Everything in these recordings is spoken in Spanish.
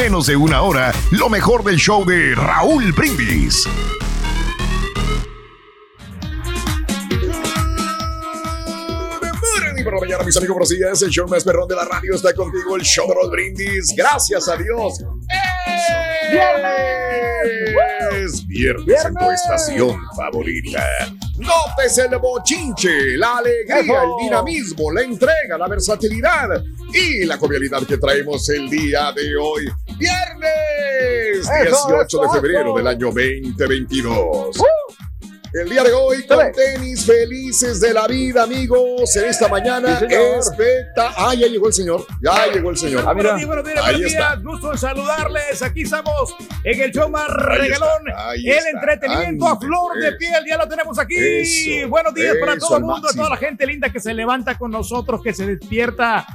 menos de una hora lo mejor del show de Raúl Brindis. Por la mañana, mis amigos, días. El show más perrón de la radio está contigo, el show de Raúl Brindis. Gracias a Dios. ¡Viernes! Viernes en tu estación favorita. Nótese el bochinche, la alegría, el dinamismo, la entrega, la versatilidad y la jovialidad que traemos el día de hoy. Viernes 18 de febrero del año 2022. El día de hoy con tenis felices de la vida, amigos. En esta mañana especta. Ah, ya llegó el señor. Ya llegó el señor. Ah, buenos días, buenos días, Ahí buenos está. días. Gusto en saludarles. Aquí estamos en el show más regalón. está, ahí el está. entretenimiento a flor de piel. Ya lo tenemos aquí. Eso, buenos días para todo el mundo, a máximo. toda la gente linda que se levanta con nosotros, que se despierta.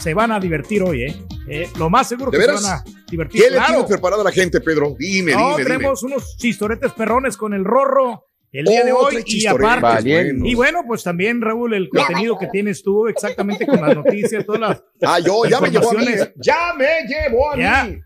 Se van a divertir hoy, ¿eh? Eh, lo más seguro ¿De que veras? se van a divertir. ¿Qué le tienes preparado a la gente, Pedro? Dime, No, dime, dime. tenemos unos chistoretes perrones con el rorro el día de hoy y aparte buenos. y bueno pues también Raúl el contenido que tienes tú exactamente con las noticias todas las Ah, yo, ya me llevó a mí. informaciones. Ya me llevó a Ya. mí.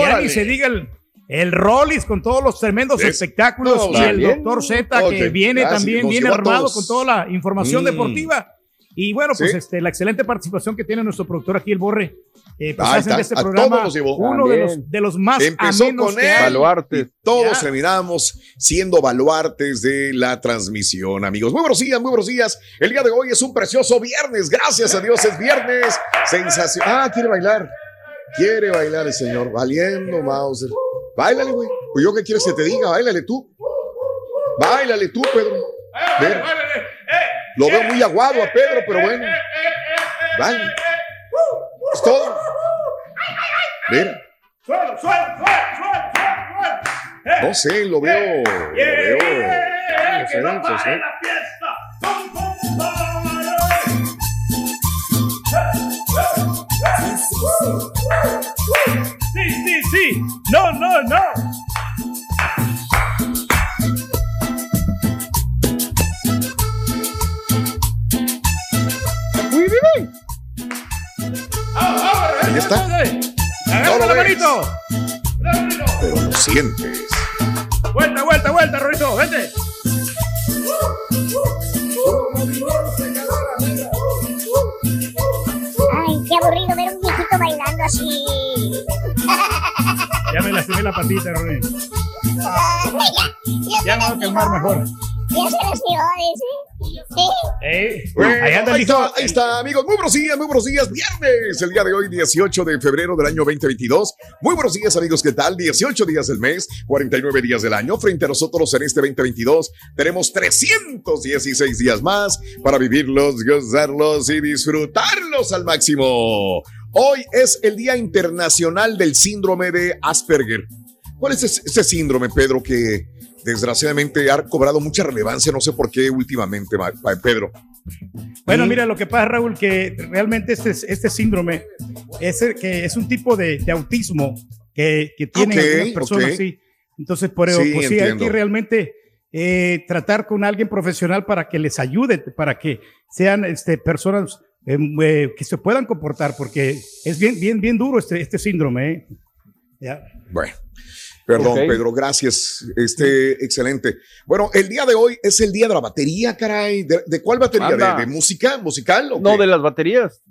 Ya ni se diga el, el Rollis con todos los tremendos Es- espectáculos No, y el. Doctor Z que viene gracias, también, viene armado con toda la información Mm. deportiva. Y bueno, pues Sí. este, la excelente participación que tiene nuestro productor aquí, el Borre. Eh, pues hacen de este a todos programa uno de los, de los más Empezó con él. hay. Baluarte. Todos Ya. terminamos siendo baluartes de la transmisión, amigos. Muy buenos días, muy buenos días. El día de hoy es un precioso viernes. Gracias a Dios es viernes. Sensación. Ah, quiere bailar. Quiere bailar el señor. Valiendo, Mauser. Báilale, güey. Pues yo qué quieres que te diga. Báilale tú. Báilale tú, Pedro. Mira. Lo veo muy aguado a Pedro, pero bueno. Dale. Es todo. Mira. No sé, lo veo. Lo veo. No sé, Sí, sí, sí. No, no, no. Está. Agarra No lo la ves. manito. Pero lo sientes. Vuelta, vuelta, vuelta, Rorito, vente. Ay, qué aburrido ver un viejito bailando así. Ya me lastimé la patita, Rorito. ya, Ya me voy a calmar mejor. ya se lastimó, dice. Sí. Eh, Bueno, ahí anda ahí listo. está, ahí está, amigos. Muy buenos días, muy buenos días. Viernes, el día de hoy, 18 de febrero del año 2022. Muy buenos días, amigos. ¿Qué tal? 18 días del mes, 49 días del año. Frente a nosotros en este 2022 tenemos 316 días más para vivirlos, gozarlos y disfrutarlos al máximo. Hoy es el Día Internacional del Síndrome de Asperger. ¿Cuál es ese, ese síndrome, Pedro, que desgraciadamente ha cobrado mucha relevancia? No sé por qué últimamente, Ma- Ma- Pedro. Bueno, Mm. mira, lo que pasa, Raúl, que realmente este, este síndrome es, el que es un tipo de, de autismo que, que tienen Ok, algunas personas, sí. Entonces, por eso, Sí, pues sí, hay que realmente eh, tratar con alguien profesional para que les ayude, para que sean este, personas eh, eh, que se puedan comportar, porque es bien, bien, bien duro este, este síndrome. ¿eh? Ya. Bueno, perdón. Pedro, gracias. Este, excelente. Bueno, el día de hoy es el día de la batería, caray. ¿De, de cuál batería? ¿De, de música? ¿Musical? o No, de las baterías.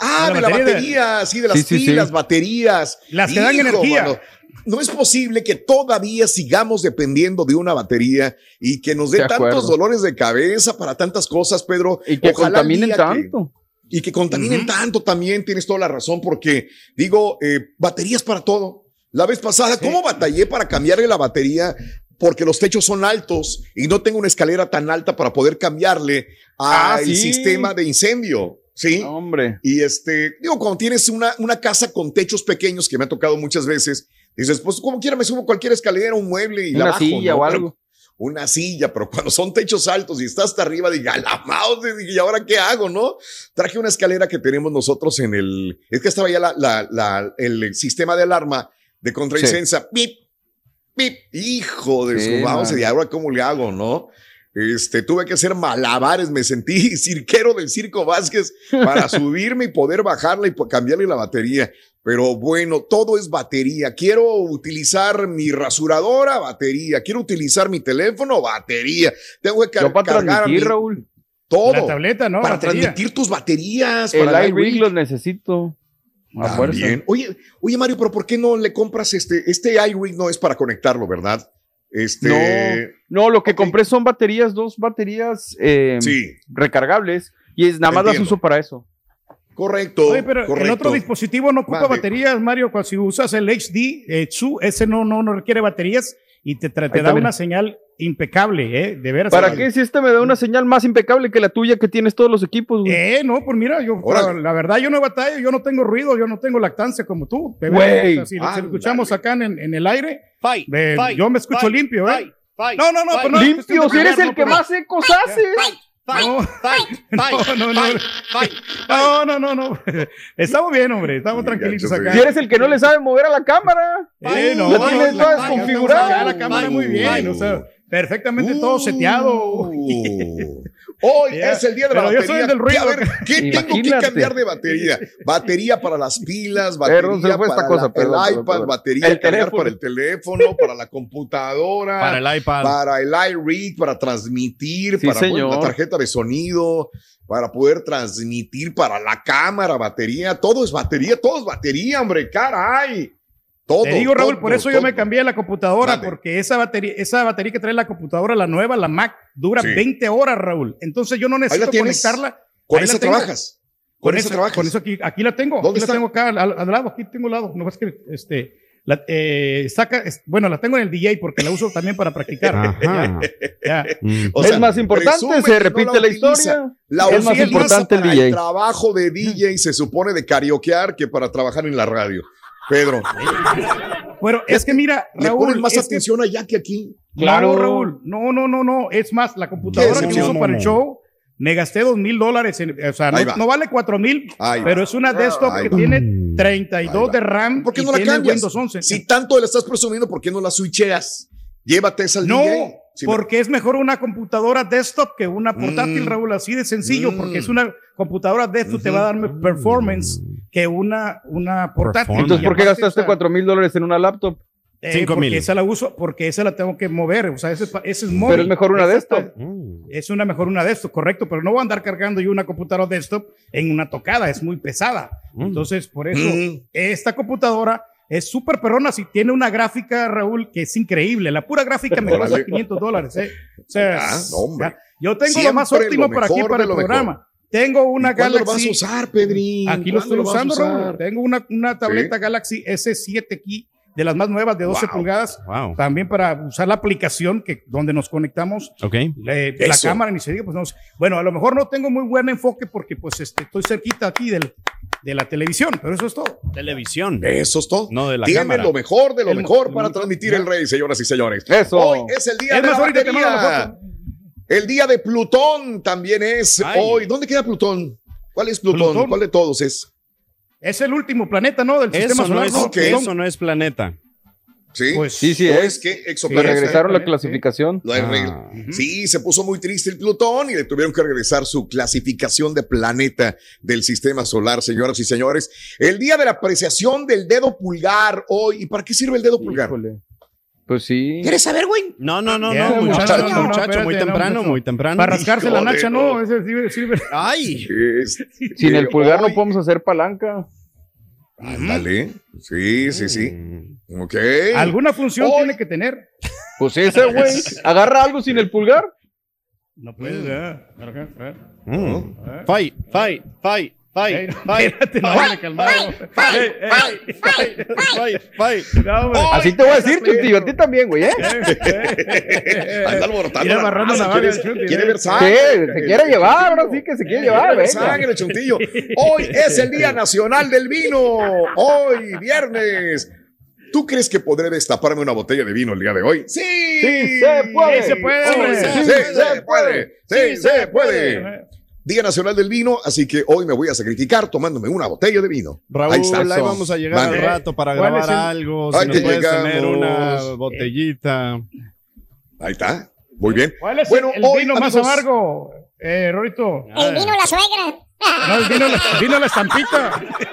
Ah, de de la la batería. sí, de las Sí, sí, sí. pilas, baterías. Las que dan energía. mano, no es posible que todavía sigamos dependiendo de una batería y que nos dé De tantos dolores de cabeza para tantas cosas, Pedro. Y que Ojalá contaminen que- tanto. y que contaminen tanto también, tienes toda la razón, porque digo, eh, baterías para todo. La vez pasada, ¿cómo batallé para cambiarle la batería? Porque los techos son altos y no tengo una escalera tan alta para poder cambiarle Ah, al sí. sistema de incendio. Sí. Hombre. Y este, digo, cuando tienes una, una casa con techos pequeños, que me ha tocado muchas veces, dices, pues como quiera me subo cualquier escalera, un mueble y la Una bajo, silla ¿no? o Pero- algo. una silla, pero cuando son techos altos y está hasta arriba, diga, la mouse, ¿y ahora qué hago, no? Traje una escalera que tenemos nosotros en el, es que estaba ya la, la- la- el sistema de alarma de contraincendia, pip, pip, hijo de Sí, su man. y ahora cómo le hago, ¿no? Este, tuve que hacer malabares, me sentí cirquero del Circo Vázquez para subirme y poder bajarla y cambiarle la batería. Pero bueno, todo es batería. Quiero utilizar mi rasuradora, batería. Quiero utilizar mi teléfono, batería. Tengo que car- Yo para cargar a transmitir, mi- Raúl. todo. La tableta, ¿no? para Batería. transmitir tus baterías. El para iRig. lo necesito. A. También. Oye, oye, Mario, pero ¿por qué no le compras este? Este iRig no es para conectarlo, ¿verdad? Este. No, no, lo que compré son baterías, dos baterías eh, Sí, recargables y es, nada más las uso para eso. correcto. Oye, pero correcto. el otro dispositivo no ocupa baterías, Mario. Cuando si usas el HD, eh, ese no, no, no requiere baterías y te, te Ahí da una señal impecable, ¿eh? De veras. ¿Para qué si este me da una señal más impecable que la tuya que tienes todos los equipos? güey? Eh, no, pues mira, yo, Órale. la verdad, yo no batallo, yo no tengo ruido, yo no tengo lactancia como tú. de Güey. O sea, si, Ándale. escuchamos acá en, en el aire, Fight, eh, fight, yo me escucho fight, limpio, ¿eh? fight, fight, No, no, no, fight, pues no, Limpio, si eres el que no, más ecos hace. Fight, No. No, no, no. No, no, no, no. Estamos bien, hombre, estamos tranquilitos acá. Si eres el que no le sabe mover a la cámara. Eh, no, La no, tienes no, toda no, desconfigurada. La cámara muy bien, o sea, perfectamente todo seteado. Hoy Ya, es el día de la pero yo batería. soy del ruido. A ver, ¿qué tengo que cambiar de batería? Batería para las pilas, batería esta para cosa, la- perdón, el iPad, perdón. batería El para el teléfono, para la computadora, Para el iPad. para el iRig, para transmitir, Sí, para la tarjeta de sonido, para poder transmitir para la cámara, batería, todo es batería, todo es batería, hombre, caray. Todo. Te digo, Raúl, todo, por eso yo me cambié la computadora, porque esa batería, esa batería que trae la computadora, la nueva, la Mac, dura Sí. 20 horas, Raúl. Entonces yo no necesito conectarla. Con Ahí la esa tengo. trabajas. Con, esa trabajas. Con eso aquí, aquí la tengo. ¿Dónde aquí está? la tengo acá al, al lado, aquí tengo al lado. No es que este la, eh, saca, es- bueno, la tengo en el DJ porque la uso también para practicar. Ya. Mm. Es más importante, se no repite la historia. La es más importante el DJ. trabajo de DJ se supone de karaokear que para trabajar en la radio. Pedro, Bueno, es que mira, le Raúl, ponen más que- atención allá que aquí. Claro. No, Raúl, no, no, no, no. Es más, la computadora ¿Qué que uso para el show, me gasté dos mil dólares. en- O sea, no, va. no vale cuatro mil, va. pero es una desktop Ahí que va. tiene Ahí 32 va. de RAM ¿Por qué y no la cambias? Windows 11. Si tanto le estás presumiendo, ¿por qué no la switcheas? Llévate esa al no, DJ. Si me- porque es mejor una computadora desktop que una portátil, Mm. Raúl, así de sencillo, Mm. porque es una computadora desktop te va a dar más performance que una, una portátil. Entonces, ¿por qué gastaste o sea, cuatro mil dólares en una laptop? eh, Cinco porque mil. esa la uso, porque esa la tengo que mover, o sea, ese, ese es móvil. Pero es mejor una Esta desktop. está- Mm. Es una mejor una desktop, correcto, pero no voy a andar cargando yo una computadora desktop en una tocada, es muy pesada. Mm. Entonces, por eso, Mm. esta computadora es súper perrona, si tiene una gráfica, Raúl, que es increíble. La pura gráfica me cuesta 500 dólares. ¿eh? O sea, Ah, no, hombre. ya. yo tengo lo más Siempre óptimo lo para aquí, para el mejor. programa. Tengo una ¿Y ¿Cuándo lo vas Galaxy. a usar, Pedrín? Aquí lo ¿Cuándo estoy usando? Raúl. Tengo una, una tableta Galaxy S7 aquí, de las más nuevas, de 12 Wow. pulgadas. Wow. También para usar la aplicación que, donde nos conectamos Ok. le- la cámara ni se diga, pues no. Bueno, a lo mejor no tengo muy buen enfoque porque pues este, estoy cerquita aquí del, de la televisión, pero eso es todo. Televisión. Eso es todo. No de la Tiene cámara. lo mejor de lo El- mejor para transmitir el rey, señoras y señores. Eso. Hoy es el día Es de más, la batería. El día de Plutón también es Ay. hoy. ¿Dónde queda Plutón? ¿Cuál es Plutón? Plutón. ¿Cuál de todos es? Es el último planeta, ¿no? Del sistema Eso no, solar. es, ¿no? ok. eso no es planeta. Sí. Pues Sí, sí, ¿O es. es que Le regresaron la Sí. clasificación. Lo. Ah. Sí, se puso muy triste el Plutón y le tuvieron que regresar su clasificación de planeta del sistema solar, señoras y señores. El día de la apreciación del dedo pulgar hoy. ¿Y para qué sirve el dedo pulgar? Híjole. Pues sí. ¿Quieres saber, güey? No, no, no, no, muchacho, muchacho, no, no, muchacho, espérate, muy no, temprano, muy temprano. Para rascarse la nacha, no. Ese sirve. sirve. Ay, Es- Sin el pulgar hoy- no podemos hacer palanca. Ándale. Sí, sí, sí. Mm. Ok. Alguna función Hoy- tiene que tener. Pues ese, güey. Agarra algo sin el pulgar. No. Ajá, ajá. Mm. Fight, fight, fight, fight. Así te voy a decir, Chuntillo, a ti también, güey, ¿eh? Anda alborotando la raza, quiere, ¿eh? ver sangre. Se quiere llevar, bro, sí que se quiere llevar, Quiere ver venga. sangre, Chuntillo. Hoy es el Día Nacional del Vino. Hoy, viernes. ¿Tú crees que podré destaparme una botella de vino el día de hoy? Sí, Sí se puede. Sí se puede, Sí se puede. Sí se puede. Día Nacional del Vino, así que hoy me voy a sacrificar tomándome una botella de vino. Raúl, Ahí está. ahí vamos a llegar Vale. al rato para ¿Cuál grabar el- algo. Ahí Si nos puedes tener una botellita. Ahí está. Muy bien. ¿Cuál es Bueno, el hoy, vino más amargo, eh, Rorito? El vino la suegra. No, el vino, la- vino la estampita.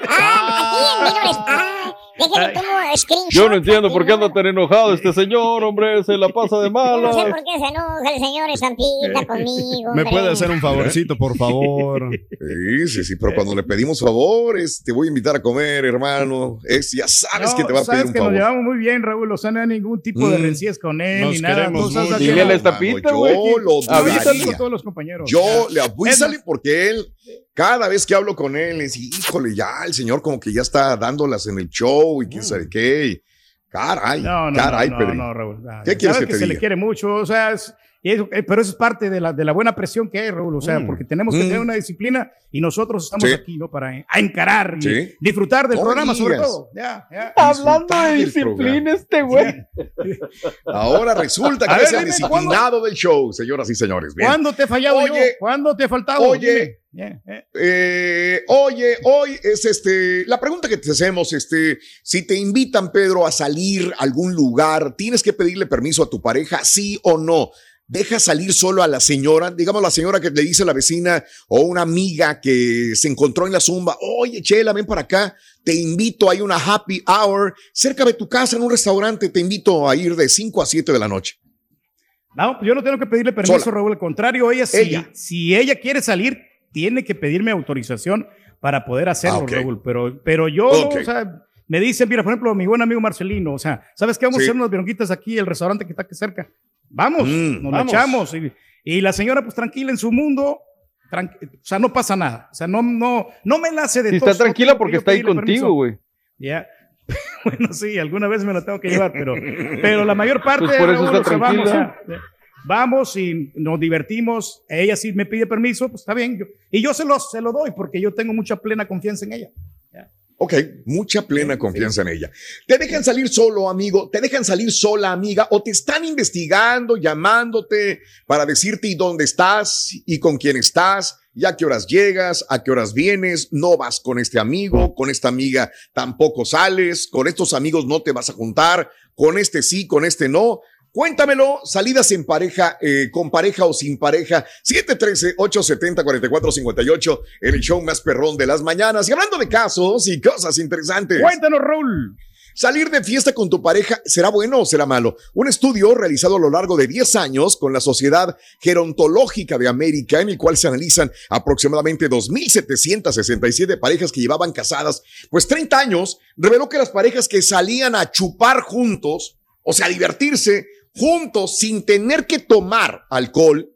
Ah, aquí el vino les. Ah, tomo screenshot. Yo no entiendo por qué anda tan enojado este señor, hombre, se la pasa de Yo no sé por qué se enoja el señor estampita conmigo. ¿Me hombre. puede hacer un favorcito, por favor? Sí, sí, sí, pero cuando le pedimos favores, te voy a invitar a comer, hermano. Es, ya sabes No, que te va a pedir un que nos favor. llevamos muy bien, Raúl. O sea, no hay ningún tipo de Mm. rencillas con él Nos ni nada. queremos Tú aquí- Dile a la estampita, yo lo Avísale con todos los compañeros. Yo le avísale porque él, cada vez que hablo con él, dice, híjole, ya el señor como que ya está dándolas en el show y quién sabe qué. y, Caray, No, no, caray, no, Raúl. ¿Qué quieres que te se diga? le quiere mucho, o sea, es- eso- eh, pero eso es parte de la, de la buena presión que hay, Raúl, o sea, Mm. porque tenemos que Mm. tener una disciplina y nosotros estamos Sí. aquí, ¿no? Para eh, a encarar y Sí. disfrutar del programa, sobre digas. todo. Ya, ya. Hablando de disciplina este güey. Ahora resulta que A eres ver, el dime, disciplinado del show, señoras y señores. Bien. ¿Cuándo te he fallado Oye, yo? ¿Cuándo te he faltado? oye. Eh, oye, hoy es este, la pregunta que te hacemos, este, si te invitan, Pedro, a salir a algún lugar, ¿tienes que pedirle permiso a tu pareja, sí o no? Deja salir solo a la señora, digamos la señora que le dice a la vecina o una amiga que se encontró en la zumba, oye, Chela, ven para acá, te invito, hay una happy hour cerca de tu casa en un restaurante, te invito a ir de 5 a 7 de la noche. No, pues yo no tengo que pedirle permiso, Sola. Raúl. Al contrario, ella, Ella. si ella quiere salir, tiene que pedirme autorización para poder hacerlo, Ah. Raúl. Pero, pero yo, o sea, me dicen, mira, por ejemplo, mi buen amigo Marcelino, o sea, ¿sabes qué? Vamos Sí. a hacer unas bronquitas aquí, el restaurante que está aquí cerca. Vamos, Mm, nos vamos. echamos. Y, y la señora, pues tranquila en su mundo, tranqui- o sea, no pasa nada. O sea, no, no, no me la hace de Si tos, está tranquila no porque está ahí contigo, güey. Ya. bueno, sí, alguna vez me la tengo que llevar, pero, pero la mayor parte Pues por eso está vamos, tranquila. sea, vamos y nos divertimos. Ella sí me pide permiso, pues está bien. Yo- y yo se lo, se lo doy porque yo tengo mucha plena confianza en ella. Ok, mucha plena confianza en ella. Te dejan salir solo, amigo, te dejan salir sola, amiga, o te están investigando, llamándote para decirte y dónde estás y con quién estás, y a qué horas llegas, a qué horas vienes, no vas con este amigo, con esta amiga tampoco sales, con estos amigos no te vas a juntar, con este sí, con este no. Cuéntamelo, salidas en pareja, eh, con pareja o sin pareja, 713-870-4458, el show más perrón de las mañanas. Y hablando de casos y cosas interesantes. Cuéntanos, Raúl. ¿Salir de fiesta con tu pareja será bueno o será malo? Un estudio realizado a lo largo de 10 años con la Sociedad Gerontológica de América, en el cual se analizan aproximadamente 2.767 parejas que llevaban casadas, pues 30 años, reveló que las parejas que salían a chupar juntos, o sea, a divertirse juntos sin tener que tomar alcohol,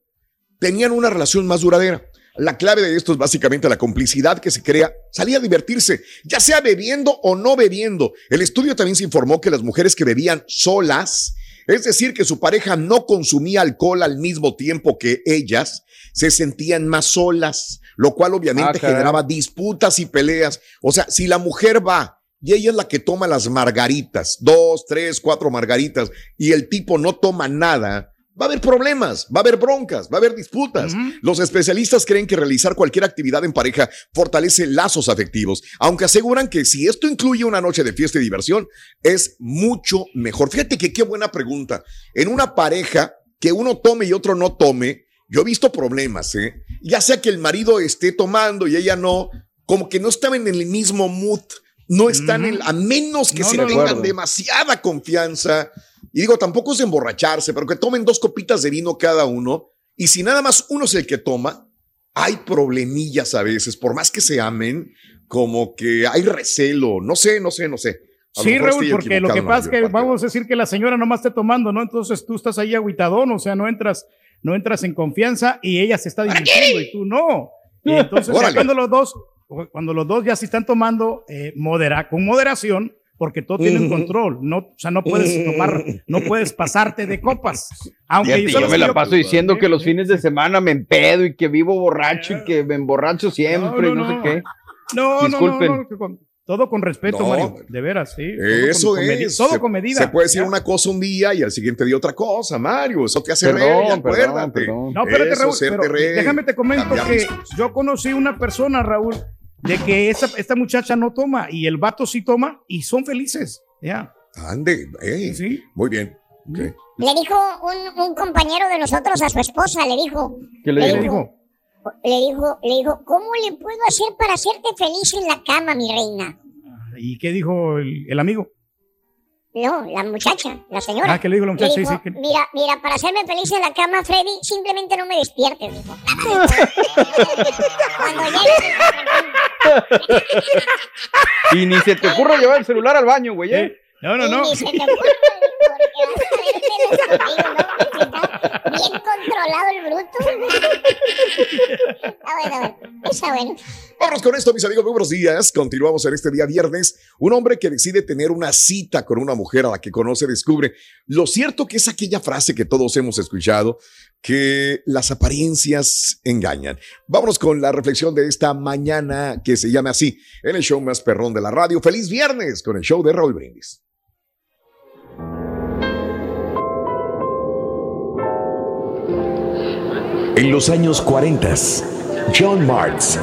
tenían una relación más duradera. La clave de esto es básicamente la complicidad que se crea. Salía a divertirse, ya sea bebiendo o no bebiendo. El estudio también se informó que las mujeres que bebían solas, es decir, que su pareja no consumía alcohol al mismo tiempo que ellas, se sentían más solas, lo cual obviamente Ah, generaba disputas y peleas. O sea, si la mujer va y ella es la que toma las margaritas, dos, tres, cuatro margaritas, y el tipo no toma nada, va a haber problemas, va a haber broncas, va a haber disputas. Los especialistas creen que realizar cualquier actividad en pareja fortalece lazos afectivos, aunque aseguran que si esto incluye una noche de fiesta y diversión, es mucho mejor. Fíjate que qué buena pregunta. En una pareja que uno tome y otro no tome, yo he visto problemas, ¿eh? Ya sea que el marido esté tomando y ella no, como que no estaban en el mismo mood, no están en, a menos que No, se no, tengan demasiada confianza. Y digo, tampoco es emborracharse, pero que tomen dos copitas de vino cada uno. Y si nada más uno es el que toma, hay problemillas a veces, por más que se amen, como que hay recelo, no sé, no sé, no sé. A Sí, Raúl, porque lo que pasa es que parte. vamos a decir que la señora nomás esté tomando, ¿no? Entonces tú estás ahí agüitadón, o sea, no entras, no entras en confianza y ella se está divirtiendo y tú no. Y entonces cuando los dos cuando los dos ya se están tomando eh, modera, con moderación, porque todo tiene un control. No, o sea, no puedes tomar, no puedes pasarte de copas. Aunque Fíjate, yo me la yo- paso diciendo que los fines de semana me empedo y que vivo borracho y que me emborracho siempre y no, sé qué. No, no, Disculpen. no, no, todo con respeto, No. Mario. De veras, sí. todo Eso con- con medi- es. Todo Se- con medida. Se puede decir Ya. una cosa un día y al siguiente día otra cosa, Mario. Eso te hace Perdón, perdón, acuérdate. perdón. No, espérate, Eso, Raúl, pero déjame te comento que yo conocí una persona, Raúl, de que esta, esta muchacha no toma y el vato sí toma y son felices. Ya, Ande, ey, sí. muy bien. Le dijo un, un compañero de nosotros a su esposa, le dijo, ¿Qué le le dijo? le dijo, le dijo, ¿cómo le puedo hacer para hacerte feliz en la cama, mi reina? ¿Y qué dijo el, el amigo? No, la muchacha, la señora. Ah, ¿qué le dijo la muchacha? Sí, dijo, sí, que- mira, mira, para hacerme feliz en la cama, Freddy, simplemente no me despiertes, dijo. Cuando llegue, Y ni se te ocurra llevar el celular al baño, güey. ¿eh? No, no, y no. ni se te ocurra, porque vas a ¿no? Está bien controlado el bruto. Está bueno, está bueno. Vámonos con esto, mis amigos. Muy buenos días. Continuamos en este día viernes. Un hombre que decide tener una cita con una mujer a la que conoce descubre lo cierto que es aquella frase que todos hemos escuchado, que las apariencias engañan. Vámonos con la reflexión de esta mañana que se llama así, en el show más perrón de la radio. Feliz viernes con el show de Raúl Brindis. En los años 40, John Marks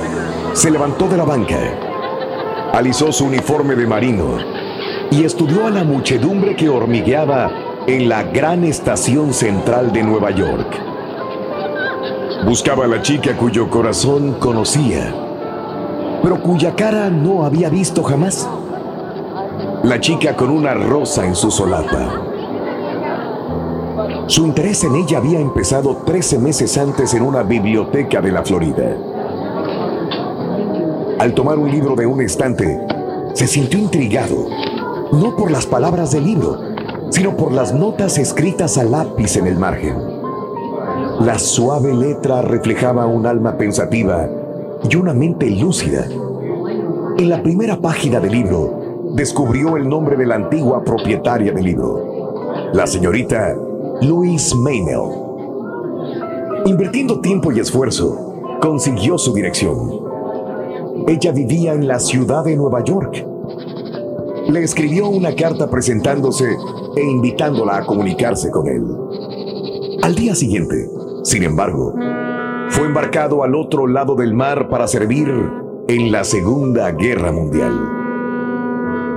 se levantó de la banca, alisó su uniforme de marino y estudió a la muchedumbre que hormigueaba en la gran estación central de Nueva York. Buscaba a la chica cuyo corazón conocía, pero cuya cara no había visto jamás. La chica con una rosa en su solapa. Su interés en ella había empezado 13 meses antes en una biblioteca de la Florida. Al tomar un libro de un estante, se sintió intrigado, no por las palabras del libro, sino por las notas escritas a lápiz en el margen. La suave letra reflejaba un alma pensativa y una mente lúcida. En la primera página del libro, descubrió el nombre de la antigua propietaria del libro, la señorita Louise Maynell. Invirtiendo tiempo y esfuerzo, consiguió su dirección. Ella vivía en la ciudad de Nueva York. Le escribió una carta presentándose e invitándola a comunicarse con él. Al día siguiente, sin embargo, fue embarcado al otro lado del mar para servir en la Segunda Guerra Mundial.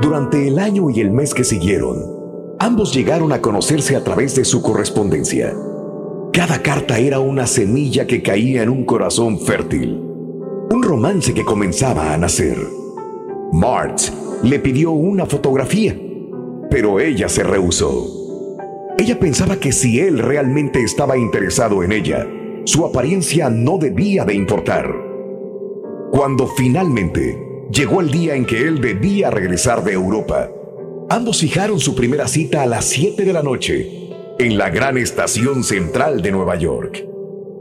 Durante el año y el mes que siguieron, Ambos llegaron a conocerse a través de su correspondencia. Cada carta era una semilla que caía en un corazón fértil. Romance que comenzaba a nacer. Marge le pidió una fotografía, pero ella se rehusó. Ella pensaba que si él realmente estaba interesado en ella, su apariencia no debía de importar. Cuando finalmente llegó el día en que él debía regresar de Europa, Ambos fijaron su primera cita a las 7 de la noche en la gran estación central de Nueva York.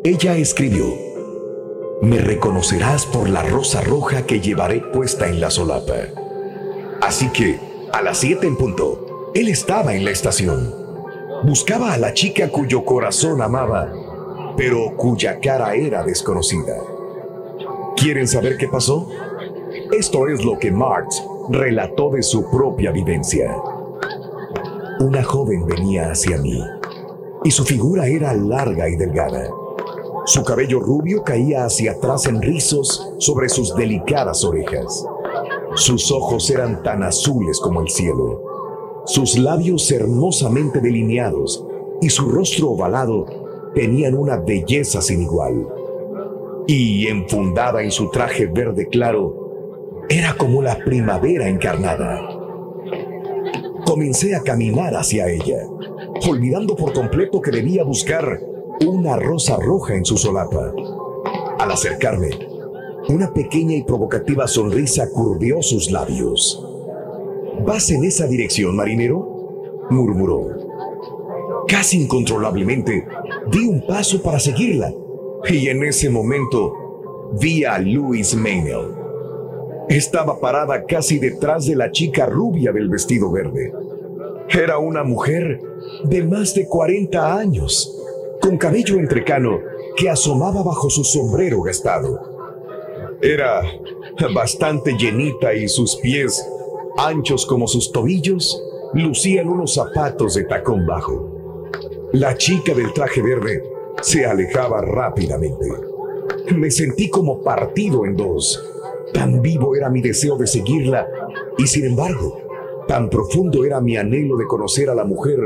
Ella escribió, Me reconocerás por la rosa roja que llevaré puesta en la solapa. Así que, a las 7 en punto, él estaba en la estación. Buscaba a la chica cuyo corazón amaba, pero cuya cara era desconocida. ¿Quieren saber qué pasó? Esto es lo que Marx relató de su propia vivencia. Una joven venía hacia mí y su figura era larga y delgada. Su cabello rubio caía hacia atrás en rizos sobre sus delicadas orejas. Sus ojos eran tan azules como el cielo. Sus labios hermosamente delineados y su rostro ovalado tenían una belleza sin igual. Y enfundada en su traje verde claro, era como la primavera encarnada. Comencé a caminar hacia ella, olvidando por completo que debía buscar una rosa roja en su solapa. Al acercarme, una pequeña y provocativa sonrisa curvió sus labios. ¿Vas en esa dirección, marinero? murmuró. Casi incontrolablemente, di un paso para seguirla, y en ese momento vi a Louis Maynell. Estaba parada casi detrás de la chica rubia del vestido verde. Era una mujer de más de 40 años, con cabello entrecano que asomaba bajo su sombrero gastado. Era bastante llenita y sus pies, anchos como sus tobillos, lucían unos zapatos de tacón bajo. La chica del traje verde se alejaba rápidamente. Me sentí como partido en dos. Tan vivo era mi deseo de seguirla y sin embargo, tan profundo era mi anhelo de conocer a la mujer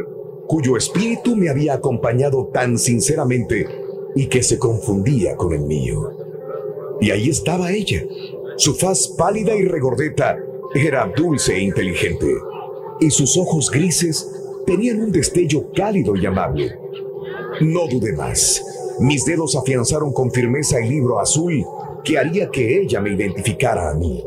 cuyo espíritu me había acompañado tan sinceramente y que se confundía con el mío. Y ahí estaba ella. Su faz pálida y regordeta era dulce e inteligente, y sus ojos grises tenían un destello cálido y amable. No dudé más. Mis dedos afianzaron con firmeza el libro azul que haría que ella me identificara a mí.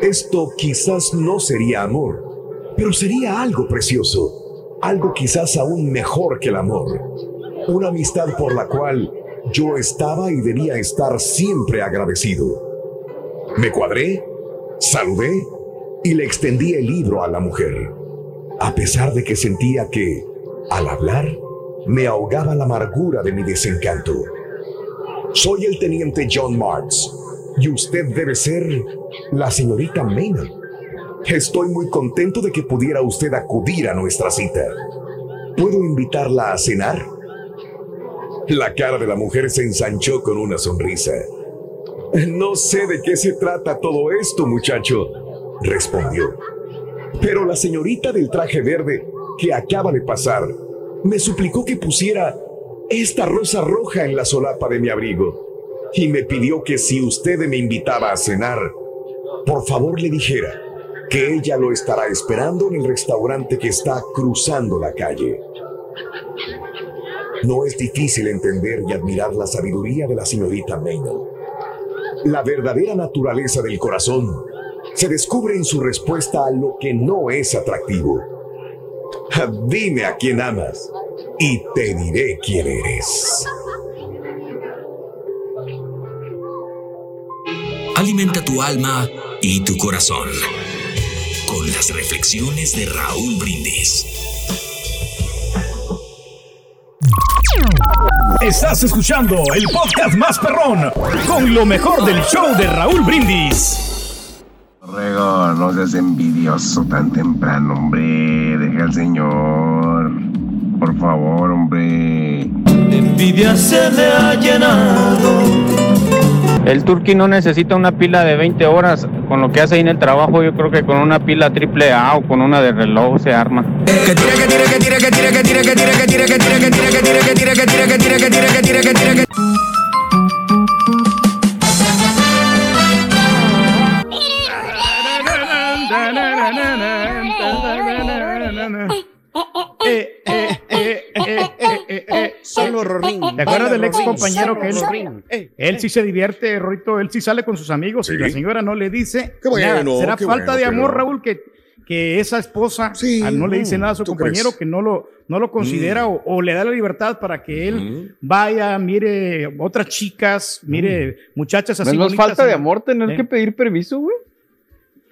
Esto quizás no sería amor, pero sería algo precioso, algo quizás aún mejor que el amor, una amistad por la cual yo estaba y debía estar siempre agradecido. Me cuadré, saludé y le extendí el libro a la mujer, a pesar de que sentía que, al hablar, me ahogaba la amargura de mi desencanto. Soy el teniente John Marks y usted debe ser la señorita Maynard. Estoy muy contento de que pudiera usted acudir a nuestra cita. ¿Puedo invitarla a cenar? La cara de la mujer se ensanchó con una sonrisa. No sé de qué se trata todo esto, muchacho, respondió. Pero la señorita del traje verde que acaba de pasar me suplicó que pusiera esta rosa roja en la solapa de mi abrigo y me pidió que si usted me invitaba a cenar, por favor le dijera que ella lo estará esperando en el restaurante que está cruzando la calle. No es difícil entender y admirar la sabiduría de la señorita Maynard. La verdadera naturaleza del corazón se descubre en su respuesta a lo que no es atractivo. Dime a quién amas y te diré quién eres. Alimenta tu alma y tu corazón con las reflexiones de Raúl Brindis. Estás escuchando el podcast más perrón con lo mejor del show de Raúl Brindis. Rego, no seas envidioso tan temprano, hombre. Deja al señor. Por favor, hombre. envidia se le ha llenado. El turqui no necesita una pila de 20 horas. Con lo que hace ahí en el trabajo, yo creo que con una pila triple A o con una de reloj se arma. Eh, eh eh, eh, eh. Solo Rorín. ¿Te acuerdas del ex compañero que él, Rorín. Él sí se divierte, Rorito, él sí sale con sus amigos y la señora no le dice Qué bueno, nada. ¿Será falta de amor, Raúl, que, que esa esposa Sí, ah, no le dice nada a su ¿tú compañero, crees? que no lo, no lo considera o, o le da la libertad para que él vaya, mire otras chicas, mire muchachas ¿No así es más bonitas falta de amor tener ¿Eh? que pedir permiso, güey?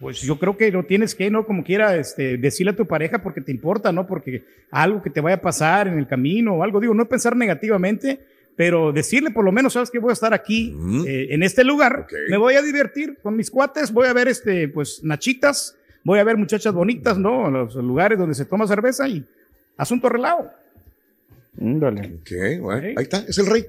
Pues yo creo que lo tienes que, ¿no? Como quiera, este, decirle a tu pareja porque te importa, ¿no? Porque algo que te vaya a pasar en el camino o algo, digo, no pensar negativamente, pero decirle por lo menos, sabes que voy a estar aquí, eh, en este lugar, Ok. me voy a divertir con mis cuates, voy a ver, este, pues, nachitas, voy a ver muchachas bonitas, ¿no? Los lugares donde se toma cerveza y asunto relajo. Dale. Ok, bueno, Sí. ahí está, es el rey.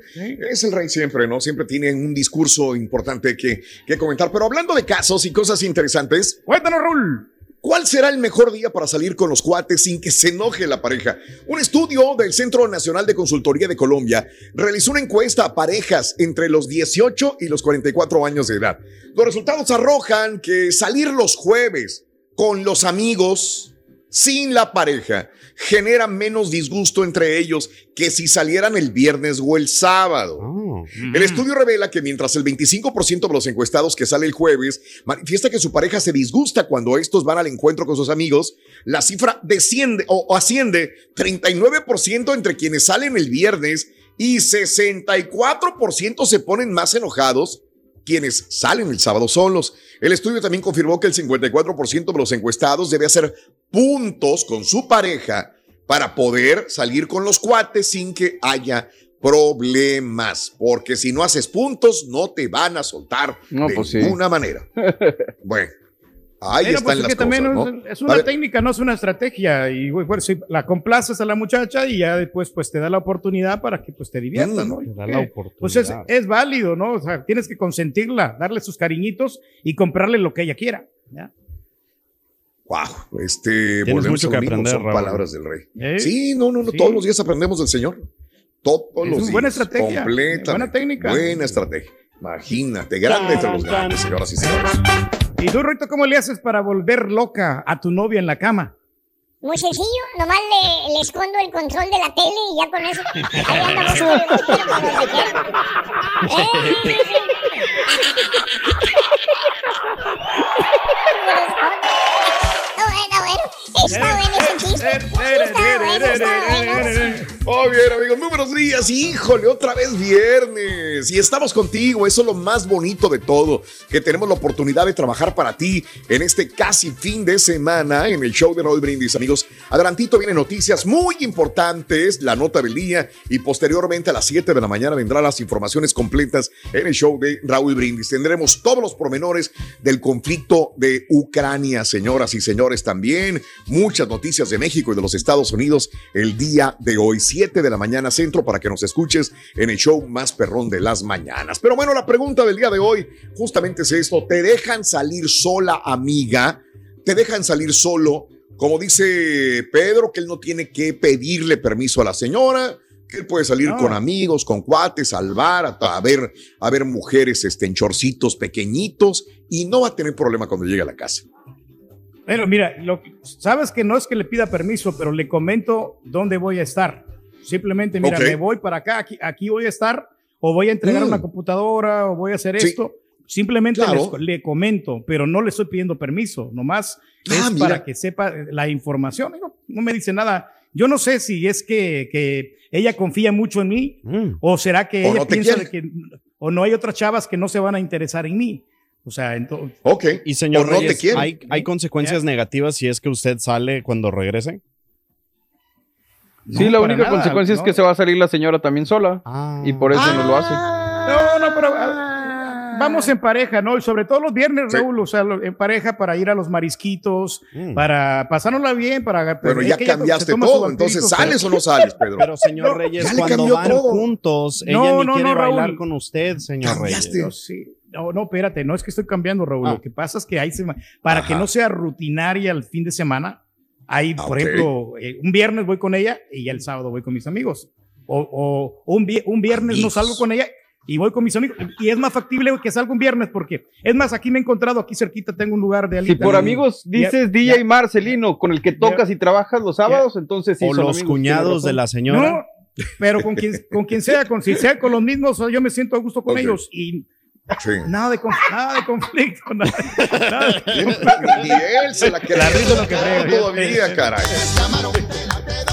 Es el rey siempre, ¿no? Siempre tiene un discurso importante que, que comentar. Pero hablando de casos y cosas interesantes, Cuéntanos, Raúl. ¿Cuál será el mejor día para salir con los cuates sin que se enoje la pareja? Un estudio del Centro Nacional de Consultoría de Colombia realizó una encuesta a parejas entre los 18 y los 44 años de edad. Los resultados arrojan que salir los jueves con los amigos sin la pareja genera menos disgusto entre ellos que si salieran el viernes o el sábado. El estudio revela que mientras el 25% de los encuestados que sale el jueves manifiesta que su pareja se disgusta cuando estos van al encuentro con sus amigos, la cifra desciende o, o asciende 39% entre quienes salen el viernes y 64% se ponen más enojados quienes salen el sábado solos. El estudio también confirmó que el 54% de los encuestados debe hacer puntos con su pareja para poder salir con los cuates sin que haya problemas, porque si no haces puntos no te van a soltar No, de pues sí. ninguna manera. Bueno, ahí Pero, están pues, es las que también cosas, es- ¿no? es A una técnica, no es una estrategia. Y bueno, pues, si la complaces a la muchacha y ya después pues te da la oportunidad para que pues te divierta, Mm, ¿no? te da la oportunidad. Pues es, es válido, ¿no? O sea, tienes que consentirla, darle sus cariñitos y comprarle lo que ella quiera. ¿ya? Wow, este, Tienes volvemos mucho a que aprender, son Raúl. palabras del rey. ¿Eh? Sí, no, no, no, Sí. todos los días aprendemos del Señor. Todos Es los una días. buena estrategia, Completamente. buena técnica. Buena estrategia. Imagínate, grande entre los grandes, señoras y señores. ¿Y tú, Rito, cómo le haces para volver loca a tu novia en la cama? Muy sencillo, nomás le, le escondo el control de la tele y ya con eso. Ahí anda buscando el para donde. Está bueno, bueno. Está bueno ese chiste. Está bueno, está bueno. Oh, bien, amigos, muy buenos días. Híjole, otra vez viernes. Y estamos contigo. Eso es lo más bonito de todo. Que tenemos la oportunidad de trabajar para ti en este casi fin de semana en el show de Raúl Brindis, amigos. Adelantito vienen noticias muy importantes, la nota del día. Y posteriormente a las 7 de la mañana vendrán las informaciones completas en el show de Raúl Brindis. Tendremos todos los pormenores del conflicto de Ucrania, señoras y señores, también. Muchas noticias de México y de los Estados Unidos el día de hoy. 7 de la mañana centro para que nos escuches en el show más perrón de las mañanas. Pero bueno, la pregunta del día de hoy justamente es esto. ¿Te dejan salir sola, amiga? ¿Te dejan salir solo? Como dice Pedro, que él no tiene que pedirle permiso a la señora, que él puede salir No. con amigos, con cuates, al bar, a, a ver, a ver mujeres este, en chorcitos pequeñitos y no va a tener problema cuando llegue a la casa. Bueno, mira, lo, sabes que no es que le pida permiso, pero le comento dónde voy a estar. Simplemente, mira, Ok. me voy para acá, aquí, aquí voy a estar, o voy a entregar Mm. una computadora, o voy a hacer Sí. esto. Simplemente Claro. les- le comento, pero no le estoy pidiendo permiso, nomás Ah, es mira. para que sepa la información. No, no me dice nada. Yo no sé si es que, que ella confía mucho en mí, Mm. o será que O ella no piensa que, o no hay otras chavas que no se van a interesar en mí. O sea, entonces, Ok. Y señor O no te Reyes, quiere. ¿hay, hay consecuencias negativas si es que usted sale cuando regrese? Sí, la única nada, consecuencia es que se va a salir la señora también sola. Ah. Y por eso no lo hace. No, no, pero ah, vamos en pareja, ¿no? Y sobre todo los viernes, Sí. Raúl, o sea, en pareja para ir a los marisquitos, Mm. para pasárnosla bien, para... Es ya que ella cambiaste todo, entonces ¿sales o no sales, Pedro? Pero señor No, Reyes, cuando van todo. juntos, ella No, ni no, quiere no, Raúl. bailar con usted, señor Cambiaste. Reyes. No, sí. No, no, espérate, no es que estoy cambiando, Raúl. Ah. Lo que pasa es que hay para que no sea rutinaria el fin de semana, hay, Ah, por ejemplo, eh, un viernes voy con ella y ya el sábado voy con mis amigos. O, o un, vi- un viernes no salgo con ella y voy con mis amigos. Y es más factible que salga un viernes porque, es más, aquí me he encontrado, aquí cerquita tengo un lugar de Si alitas. por amigos Ya- dices DJ Marcelino, con el que tocas y trabajas los sábados, entonces sí o son los amigos, cuñados de la señora. No, pero con quien, con quien sea, con, si sea con los mismos, yo me siento a gusto con ellos y Sí. nada de, nada de conflicto. Nada, nada. Ni él se la risa lo que frega. Todavía, caray.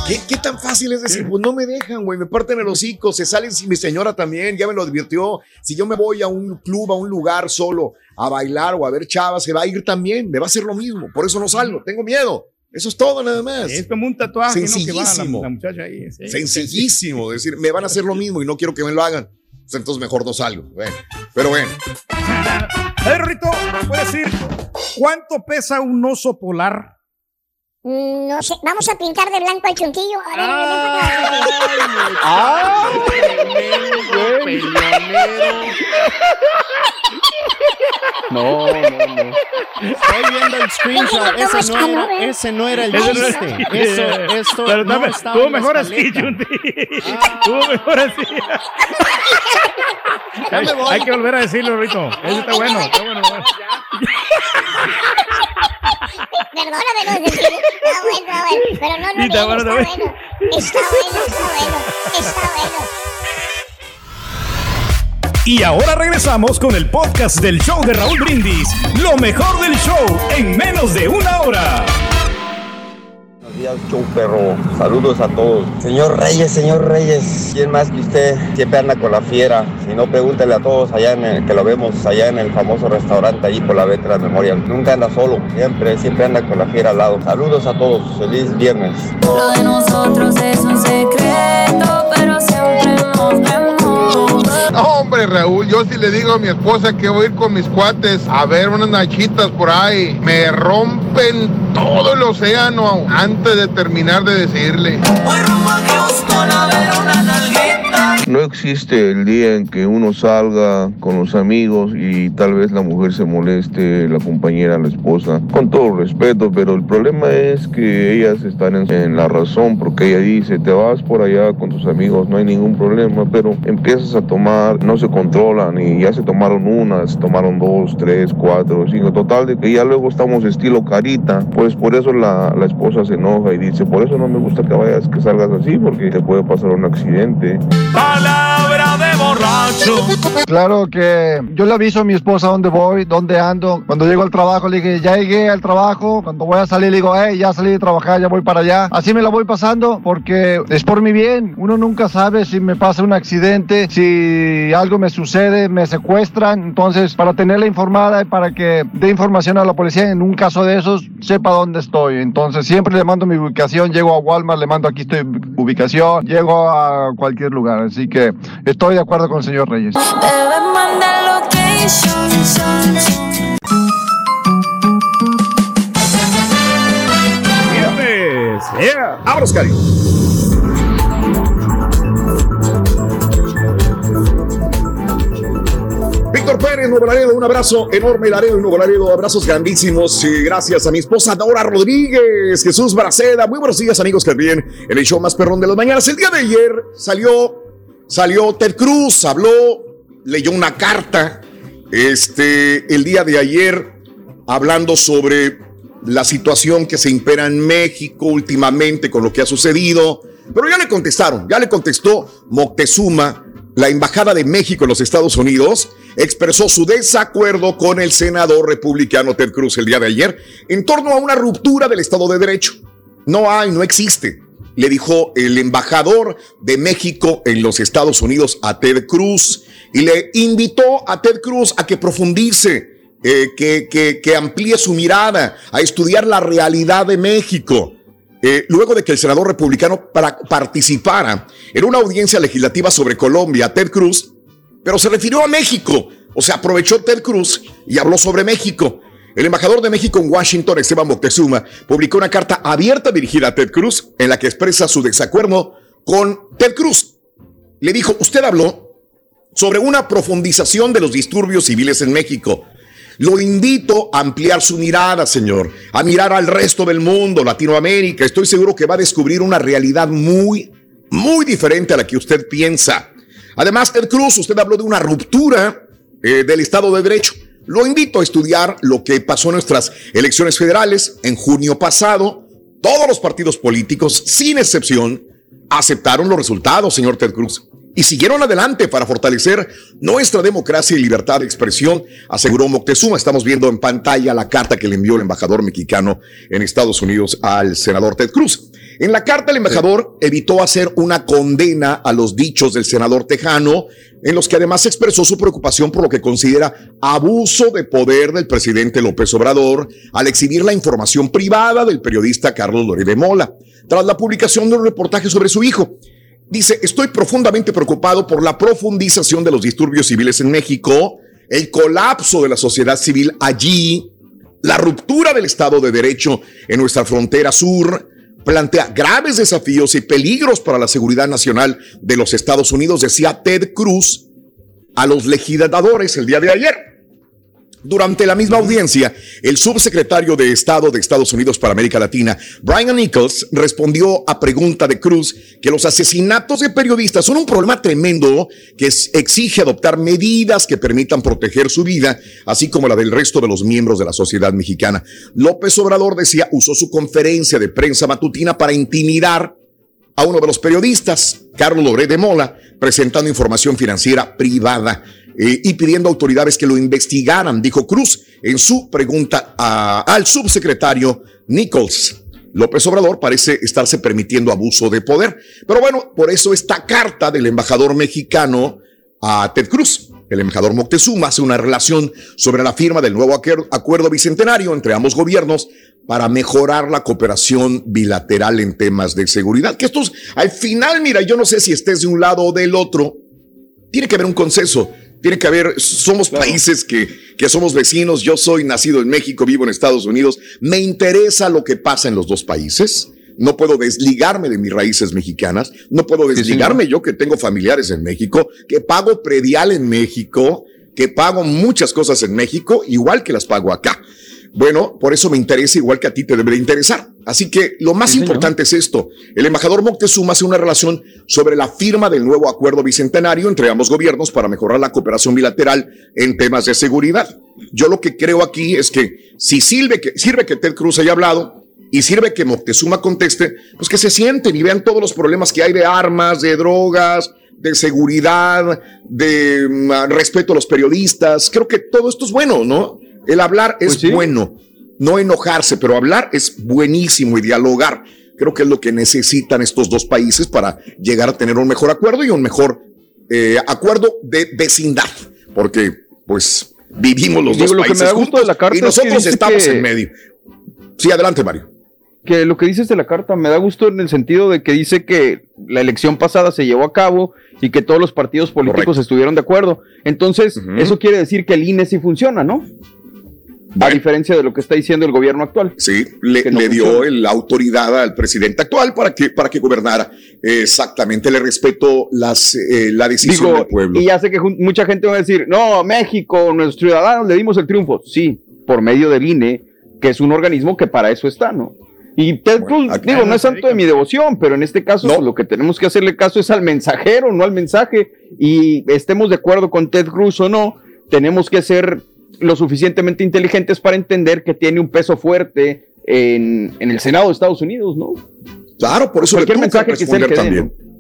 ¿Qué, qué tan fácil es decir? Pues no me dejan, güey, me parten el hocico, se salen si mi señora también, ya me lo advirtió. Si yo me voy a un club, a un lugar solo a bailar o a ver chavas, se va a ir también, me va a hacer lo mismo. Por eso no salgo, tengo miedo. Eso es todo nada más. Es como un tatuaje, ¿no? Que va la, Sencillísimo. la muchacha ahí. sí. Sencillísimo, decir, me van a hacer lo mismo y no quiero que me lo hagan. Pues entonces mejor no salgo. Bueno, pero bueno, A ver, Rito, ¿puedes decir cuánto pesa un oso polar? Mm, No sé, vamos a pintar de blanco al chuntillo. ¡Ah! No, no, no. Estoy viendo el screenshot. ¿Cómo Ese no era, ese no era el chiste. Eso, esto Pero no no, estaba en la mejor así. Chunti. Estuvo mejor así. Voy. Hay que volver a decirlo, Rito. Ese está bueno, está bueno. bueno. Perdóname, no es decir. Está bueno, está bueno. Pero no, no, está no, bueno, está bueno. Está bueno, está bueno. Está bueno. Y ahora regresamos con el podcast del show de Raúl Brindis. Lo mejor del show en menos de una hora. días, show perro. Saludos a todos. Señor Reyes, señor Reyes, ¿quién más que usted siempre anda con la fiera? Si no, pregúntele a todos allá en el, que lo vemos allá en el famoso restaurante ahí por la Vetra Memorial. Nunca anda solo, siempre, siempre anda con la fiera al lado. Saludos a todos, feliz viernes. Lo de nosotros es un secreto, pero siempre nos vemos. Hombre, Raúl, yo si le digo a mi esposa que voy a ir con mis cuates a ver unas nachitas por ahí, me rompen todo el océano antes de terminar de decirle. No existe el día en que uno salga con los amigos y tal vez la mujer se moleste, la compañera, la esposa, con todo respeto, pero el problema es que ellas están en, la razón porque ella dice, te vas por allá con tus amigos, no hay ningún problema, pero empiezas a tomar, no se controlan y ya se tomaron una, se tomaron dos, tres, cuatro, cinco, total de que ya luego estamos estilo carita, pues por eso la, la esposa se enoja y dice, por eso no me gusta que vayas, que salgas así, porque te puede pasar un accidente. Palabra de borracho. Claro que yo le aviso a mi esposa dónde voy, dónde ando. Cuando llego al trabajo le dije, ya llegué al trabajo. Cuando voy a salir le digo, hey, ya salí de trabajar, ya voy para allá. Así me la voy pasando porque es por mi bien. Uno nunca sabe si me pasa un accidente, si algo me sucede, me secuestran. Entonces, para tenerla informada y para que dé información a la policía en un caso de esos, sepa dónde estoy. Entonces, siempre le mando mi ubicación. Llego a Walmart, le mando aquí estoy ubicación. Llego a cualquier lugar. Así que estoy de acuerdo con el señor Reyes. Viernes. Yeah. Vámonos, Cari. Víctor Pérez, Nuevo Laredo, un abrazo enorme, Laredo y Nuevo Laredo, abrazos grandísimos. Y gracias a mi esposa Dora Rodríguez, Jesús Baraceda. Muy buenos días, amigos que bien en el show más perrón de las mañanas. El día de ayer salió, salió Ted Cruz, habló, leyó una carta. Este, el día de ayer, hablando sobre la situación que se impera en México últimamente con lo que ha sucedido. Pero ya le contestaron, ya le contestó Moctezuma, la Embajada de México en los Estados Unidos, expresó su desacuerdo con el senador republicano Ted Cruz el día de ayer en torno a una ruptura del Estado de Derecho. No hay, no existe, le dijo el embajador de México en los Estados Unidos a Ted Cruz y le invitó a Ted Cruz a que profundice eh, que, que, amplíe su mirada, a estudiar la realidad de México. Eh, luego de que el senador republicano para, participara en una audiencia legislativa sobre Colombia, Ted Cruz, pero se refirió a México, o sea, aprovechó Ted Cruz y habló sobre México. El embajador de México en Washington, Esteban Moctezuma, publicó una carta abierta dirigida a Ted Cruz en la que expresa su desacuerdo con Ted Cruz. Le dijo, usted habló sobre una profundización de los disturbios civiles en México. Lo invito a ampliar su mirada, señor, a mirar al resto del mundo, Latinoamérica. Estoy seguro que va a descubrir una realidad muy, muy diferente a la que usted piensa. Además, Ted Cruz, usted habló de una ruptura eh, del Estado de Derecho. Lo invito a estudiar lo que pasó en nuestras elecciones federales en junio pasado. Todos los partidos políticos, sin excepción, aceptaron los resultados, señor Ted Cruz y siguieron adelante para fortalecer nuestra democracia y libertad de expresión, aseguró Moctezuma. Estamos viendo en pantalla la carta que le envió el embajador mexicano en Estados Unidos al senador Ted Cruz. En la carta el embajador evitó hacer una condena a los dichos del senador tejano, en los que además expresó su preocupación por lo que considera abuso de poder del presidente López Obrador al exhibir la información privada del periodista Carlos Loré de Mola, tras la publicación de un reportaje sobre su hijo. Dice, estoy profundamente preocupado por la profundización de los disturbios civiles en México, el colapso de la sociedad civil allí, la ruptura del Estado de Derecho en nuestra frontera sur, plantea graves desafíos y peligros para la seguridad nacional de los Estados Unidos, decía Ted Cruz a los legisladores el día de ayer. Durante la misma audiencia, el subsecretario de Estado de Estados Unidos para América Latina, Brian Nichols, respondió a pregunta de Cruz que los asesinatos de periodistas son un problema tremendo que exige adoptar medidas que permitan proteger su vida, así como la del resto de los miembros de la sociedad mexicana. López Obrador decía, usó su conferencia de prensa matutina para intimidar a uno de los periodistas, Carlos Loré de Mola, presentando información financiera privada eh, y pidiendo autoridades que lo investigaran, dijo Cruz en su pregunta al subsecretario Nichols. López Obrador parece estarse permitiendo abuso de poder. Pero bueno, por eso esta carta del embajador mexicano a Ted Cruz. El embajador Moctezuma hace una relación sobre la firma del nuevo acuerdo bicentenario entre ambos gobiernos para mejorar la cooperación bilateral en temas de seguridad. Que estos, al final, mira, yo no sé si estés de un lado o del otro, tiene que haber un consenso. Tiene que haber, somos países que, que somos vecinos, yo soy nacido en México, vivo en Estados Unidos, me interesa lo que pasa en los dos países, no puedo desligarme de mis raíces mexicanas, no puedo desligarme yo que tengo familiares en México, que pago predial en México, que pago muchas cosas en México, igual que las pago acá. Bueno, por eso me interesa igual que a ti te debe interesar. Así que lo más importante es esto. El embajador Moctezuma hace una relación sobre la firma del nuevo acuerdo bicentenario entre ambos gobiernos para mejorar la cooperación bilateral en temas de seguridad. Yo lo que creo aquí es que si sirve que, sirve que Ted Cruz haya hablado y sirve que Moctezuma conteste, pues que se sienten y vean todos los problemas que hay de armas, de drogas, de seguridad, de mm, respeto a los periodistas. Creo que todo esto es bueno, ¿no? El hablar es Pues bueno, no enojarse, pero hablar es buenísimo y dialogar. Creo que es lo que necesitan estos dos países para llegar a tener un mejor acuerdo y un mejor eh, acuerdo de vecindad, porque pues vivimos los Digo, dos lo que me países da gusto juntos de la carta y es que nosotros estamos que- en medio. Sí, adelante, Mario. que lo que dices de la carta me da gusto en el sentido de que dice que la elección pasada se llevó a cabo y que todos los partidos políticos estuvieron de acuerdo. Entonces, eso quiere decir que el INE sí funciona, ¿no? A diferencia de lo que está diciendo el gobierno actual. Sí, le, le dio la autoridad al presidente actual para que, para que gobernara. Exactamente, le respeto las, eh, la decisión Digo, del pueblo. y ya sé que mucha gente va a decir, no, México, nuestros ciudadanos le dimos el triunfo. Sí, por medio del INE, que es un organismo que para eso está, ¿no? Y Ted Cruz, digo, no es santo de mi devoción, pero en este caso pues, lo que tenemos que hacerle caso es al mensajero, no al mensaje. Y estemos de acuerdo con Ted Cruz o no, tenemos que ser lo suficientemente inteligentes para entender que tiene un peso fuerte en, en el Senado de Estados Unidos, ¿no? Claro, por eso Cualquier le que responder que también. ¿no?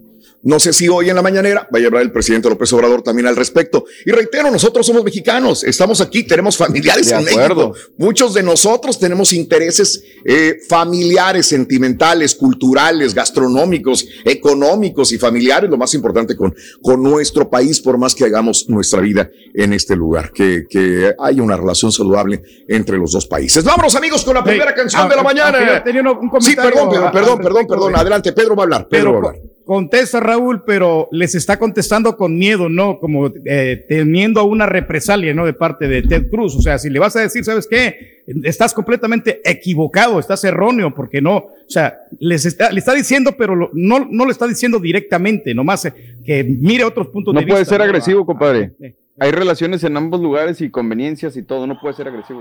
Sé si hoy en la mañanera vaya a hablar el presidente López Obrador también al respecto. Y reitero, nosotros somos mexicanos, estamos aquí, tenemos familiares De en acuerdo. México. Muchos de nosotros tenemos intereses eh, familiares, sentimentales, culturales, gastronómicos, económicos y familiares, lo más importante con, con nuestro país, por más que hagamos nuestra vida en este lugar, que, que haya una relación saludable entre los dos países. Vámonos amigos con la primera Sí, canción ah, de la ah, mañana. ah, tenía un- un sí, comentario perdón, Pedro, a- perdón, perdón, perdón. de- Adelante, Pedro va a hablar. Pedro Pero va a hablar. Co- contesta Raúl, pero les está contestando con miedo, ¿no? Como eh, temiendo a una represalia, ¿no? De parte de Ted Cruz. O sea, si le vas a decir, ¿sabes qué? Estás completamente equivocado, estás erróneo, porque no, o sea, les está, le está diciendo, pero lo- no, no le está diciendo directamente, nomás eh, que mire otros puntos No de vista. puede ser ¿no? agresivo, compadre. Hay relaciones en ambos lugares y conveniencias y todo. No puede ser agresivo.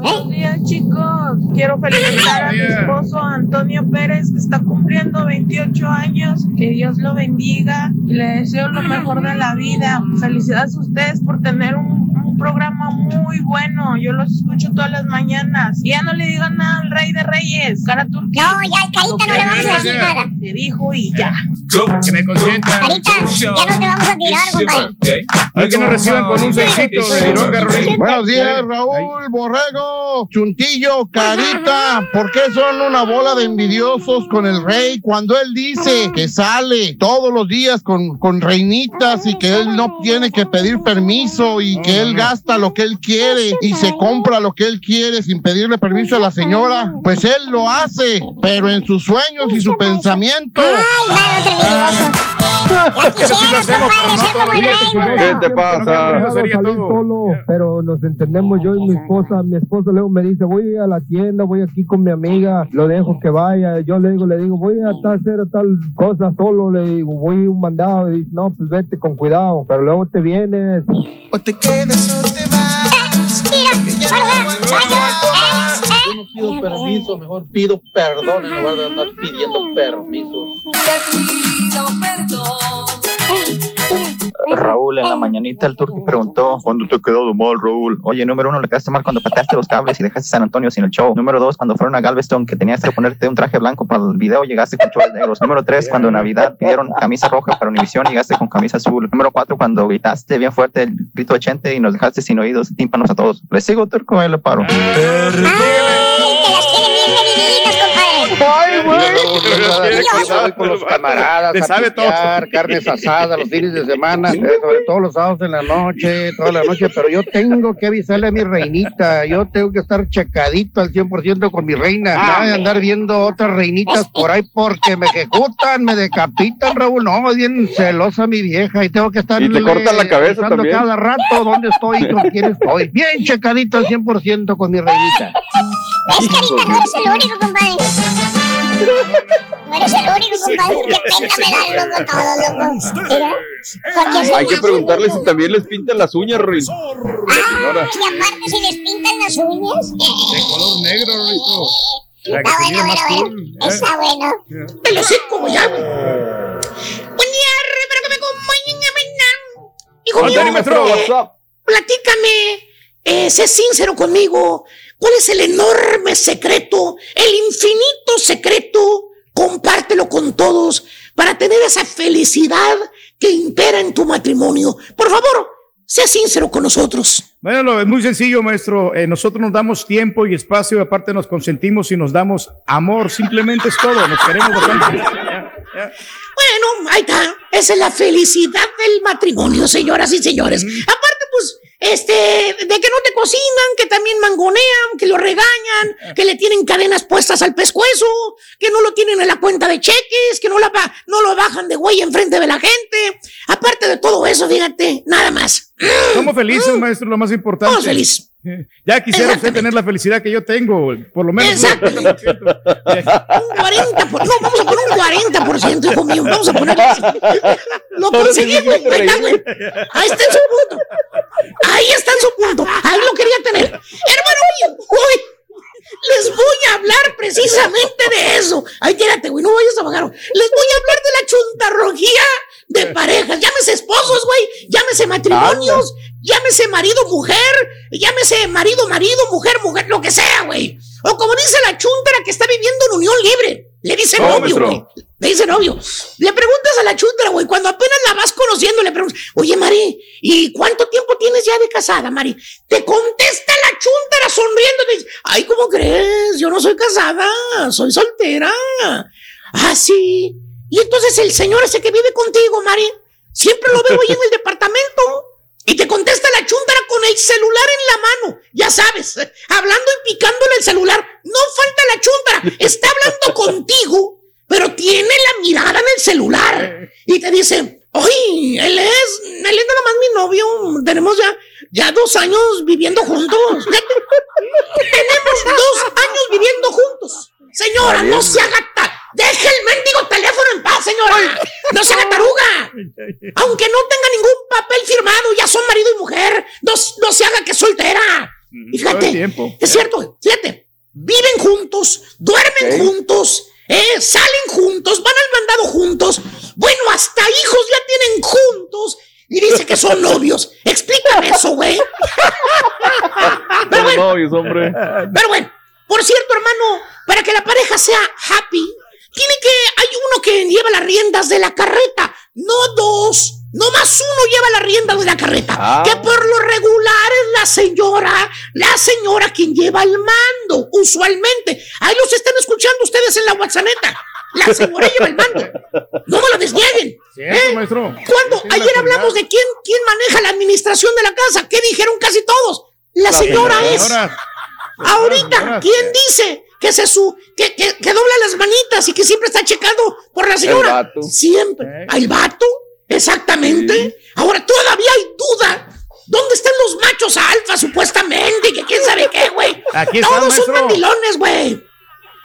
Buenos días, chicos. Quiero felicitar a mi esposo Antonio Pérez, que está cumpliendo 28 años. Que Dios lo bendiga y le deseo lo mejor de la vida. Felicidades a ustedes por tener un, un programa muy bueno. Yo los escucho todas las mañanas. Y ya no le digan nada al Rey de Reyes, cara turquía. No, ya, Carita, no le vamos a decir nada. Se dijo y ya. Que me consientan. Carita, ya no te vamos a tirar, compadre. Hay que nos reciban con un seisito de. Buenos días, Raúl, Borrego, Chuntillo, Carita. ¿Por qué son una bola de envidiosos con el rey cuando él dice que sale todos los días con, con reinitas y que él no tiene que pedir permiso y que él gasta lo que él quiere y se compra lo que él quiere sin pedirle permiso a la señora? Pues él lo hace, pero en sus sueños y su pensamiento. ¿Qué te pasa? Pero nos entendemos yo y mi esposa. Mi esposo luego me dice, voy a la tienda, voy aquí con mi amiga, lo dejo que vaya. Yo le digo, le digo, voy a tal- hacer tal cosa solo, le digo, voy a un mandado. Y dice, no, pues vete con cuidado, pero luego te vienes. O te quedas o te vas. Más. Yo no pido permiso, mejor pido perdón en lugar de andar pidiendo permisos. Te pido perdón. Raúl, en la mañanita el turqui preguntó, ¿cuándo te ha quedado mal, Raúl? Oye, número uno, le quedaste mal cuando pateaste los cables y dejaste San Antonio sin el show. Número dos, cuando fueron a Galveston que tenías que ponerte un traje blanco para el video, llegaste con chores negros. Número tres, cuando en Navidad pidieron camisa roja para Univisión, llegaste con camisa azul. Número cuatro, cuando gritaste bien fuerte el grito de Chente y nos dejaste sin oídos, tímpanos a todos. Le sigo, turco, ahí le paro. Ay, güey. Con los camaradas, a sabe todo. pistear, carnes asadas los fines de semana, eh, sobre todo los sábados en la noche, toda la noche, pero yo tengo que avisarle a mi reinita, yo tengo que estar checadito al 100% con mi reina, nada de andar viendo otras reinitas por ahí porque me ejecutan, me decapitan, Raúl, no, es bien celosa mi vieja y tengo que estar Y te cortan la cabeza también. cada rato dónde estoy y con quién estoy, bien checadito al 100% con mi reinita. Es carita, no eres el único, compadre. No eres el único, compadre. Que me da loco todo, loco. Mira. Porque Hay que preguntarle si también les pintan las uñas, Ruin. Ah, y aparte si les pintan las uñas. De color negro, Rito. Para Está bueno, bueno, bueno. Está bueno. Me lo sé como ya. Buen día, espero que me acompañen a. Hijo mío, eh, platícame, eh, sé sincero conmigo. ¿Cuál es el enorme secreto, el infinito secreto? Compártelo con todos para tener esa felicidad que impera en tu matrimonio. Por favor, sé sincero con nosotros. Bueno, es muy sencillo, maestro. Eh, nosotros nos damos tiempo y espacio, y aparte nos consentimos y nos damos amor. Simplemente es todo. Nos queremos bastante. Bueno, ahí está. Esa es la felicidad del matrimonio, señoras y señores. Aparte, pues, este, de que no te cocinan, que también mangonean, que lo regañan, que le tienen cadenas puestas al pescuezo, que no lo tienen en la cuenta de cheques, que no, la, no lo bajan de güey enfrente de la gente. Aparte de todo eso, fíjate, nada más. Somos felices, maestro, lo más importante. Somos felices. Ya quisiera usted tener la felicidad que yo tengo, por lo menos. Un 40%, por- no, vamos a poner un 40%, hijo mío, vamos a poner Lo conseguimos, ahí está, güey. Ahí está en su punto. Ahí está en su punto. Ahí lo quería tener. Hermano, hoy, hoy les voy a hablar precisamente de eso. Ahí quédate, güey, no vayas a bajar. Les voy a hablar de la chuntarrojía de parejas. Llámese esposos, güey. Llámese matrimonios. Llámese marido, mujer. Llámese marido, marido, mujer, mujer, lo que sea, güey. O como dice la chuntara que está viviendo en unión libre. Le dice No, novio, güey. Le dice novio. Le preguntas a la chuntara, güey, cuando apenas la vas conociendo, le preguntas, oye, Mari, ¿y cuánto tiempo tienes ya de casada, Mari? Te contesta la chuntara sonriendo. y dice, Ay, ¿cómo crees? Yo no soy casada, soy soltera. Ah, sí. Y entonces el señor ese que vive contigo, Mari, siempre lo veo ahí en el departamento. Y te contesta la chuntara con el celular en la mano. Ya sabes, hablando y picándole el celular. No falta la chuntara. Está hablando contigo, pero tiene la mirada en el celular. Y te dice, oye, él es, él es nada más mi novio. Tenemos ya, ya dos años viviendo juntos. Tenemos dos años viviendo juntos. Señora, no se haga Deje el mendigo teléfono en paz, señora. No se haga taruga. Aunque no tenga ningún papel firmado, ya son marido y mujer. No, no se haga que soltera. Y el fíjate, es cierto, fíjate. Viven juntos, duermen juntos, eh, salen juntos, van al mandado juntos. Bueno, hasta hijos ya tienen juntos. Y dice que son novios. Explícame eso, güey. Pero bueno, novios, hombre. pero bueno, por cierto, hermano, para que la pareja sea happy, tiene que, hay uno que lleva las riendas de la carreta, no dos. No más uno lleva las riendas de la carreta. Ah. Que por lo regular es la señora, la señora quien lleva el mando, usualmente. Ahí los están escuchando ustedes en la WhatsApp. La señora lleva el mando. No me lo desnieguen. Cierto, maestro. Cuando ayer hablamos de quién, quién maneja la administración de la casa, ¿qué dijeron casi todos? La, La señora, es. señora. Ahorita, señora. ¿quién dice que se su que, que, que dobla las manitas y que siempre está checando por la señora? vato. Siempre. ¿Al vato? Exactamente. Ahora todavía hay duda. ¿Dónde están los machos alfa, supuestamente? Que quién sabe qué, güey. Aquí Todos son mandilones, güey.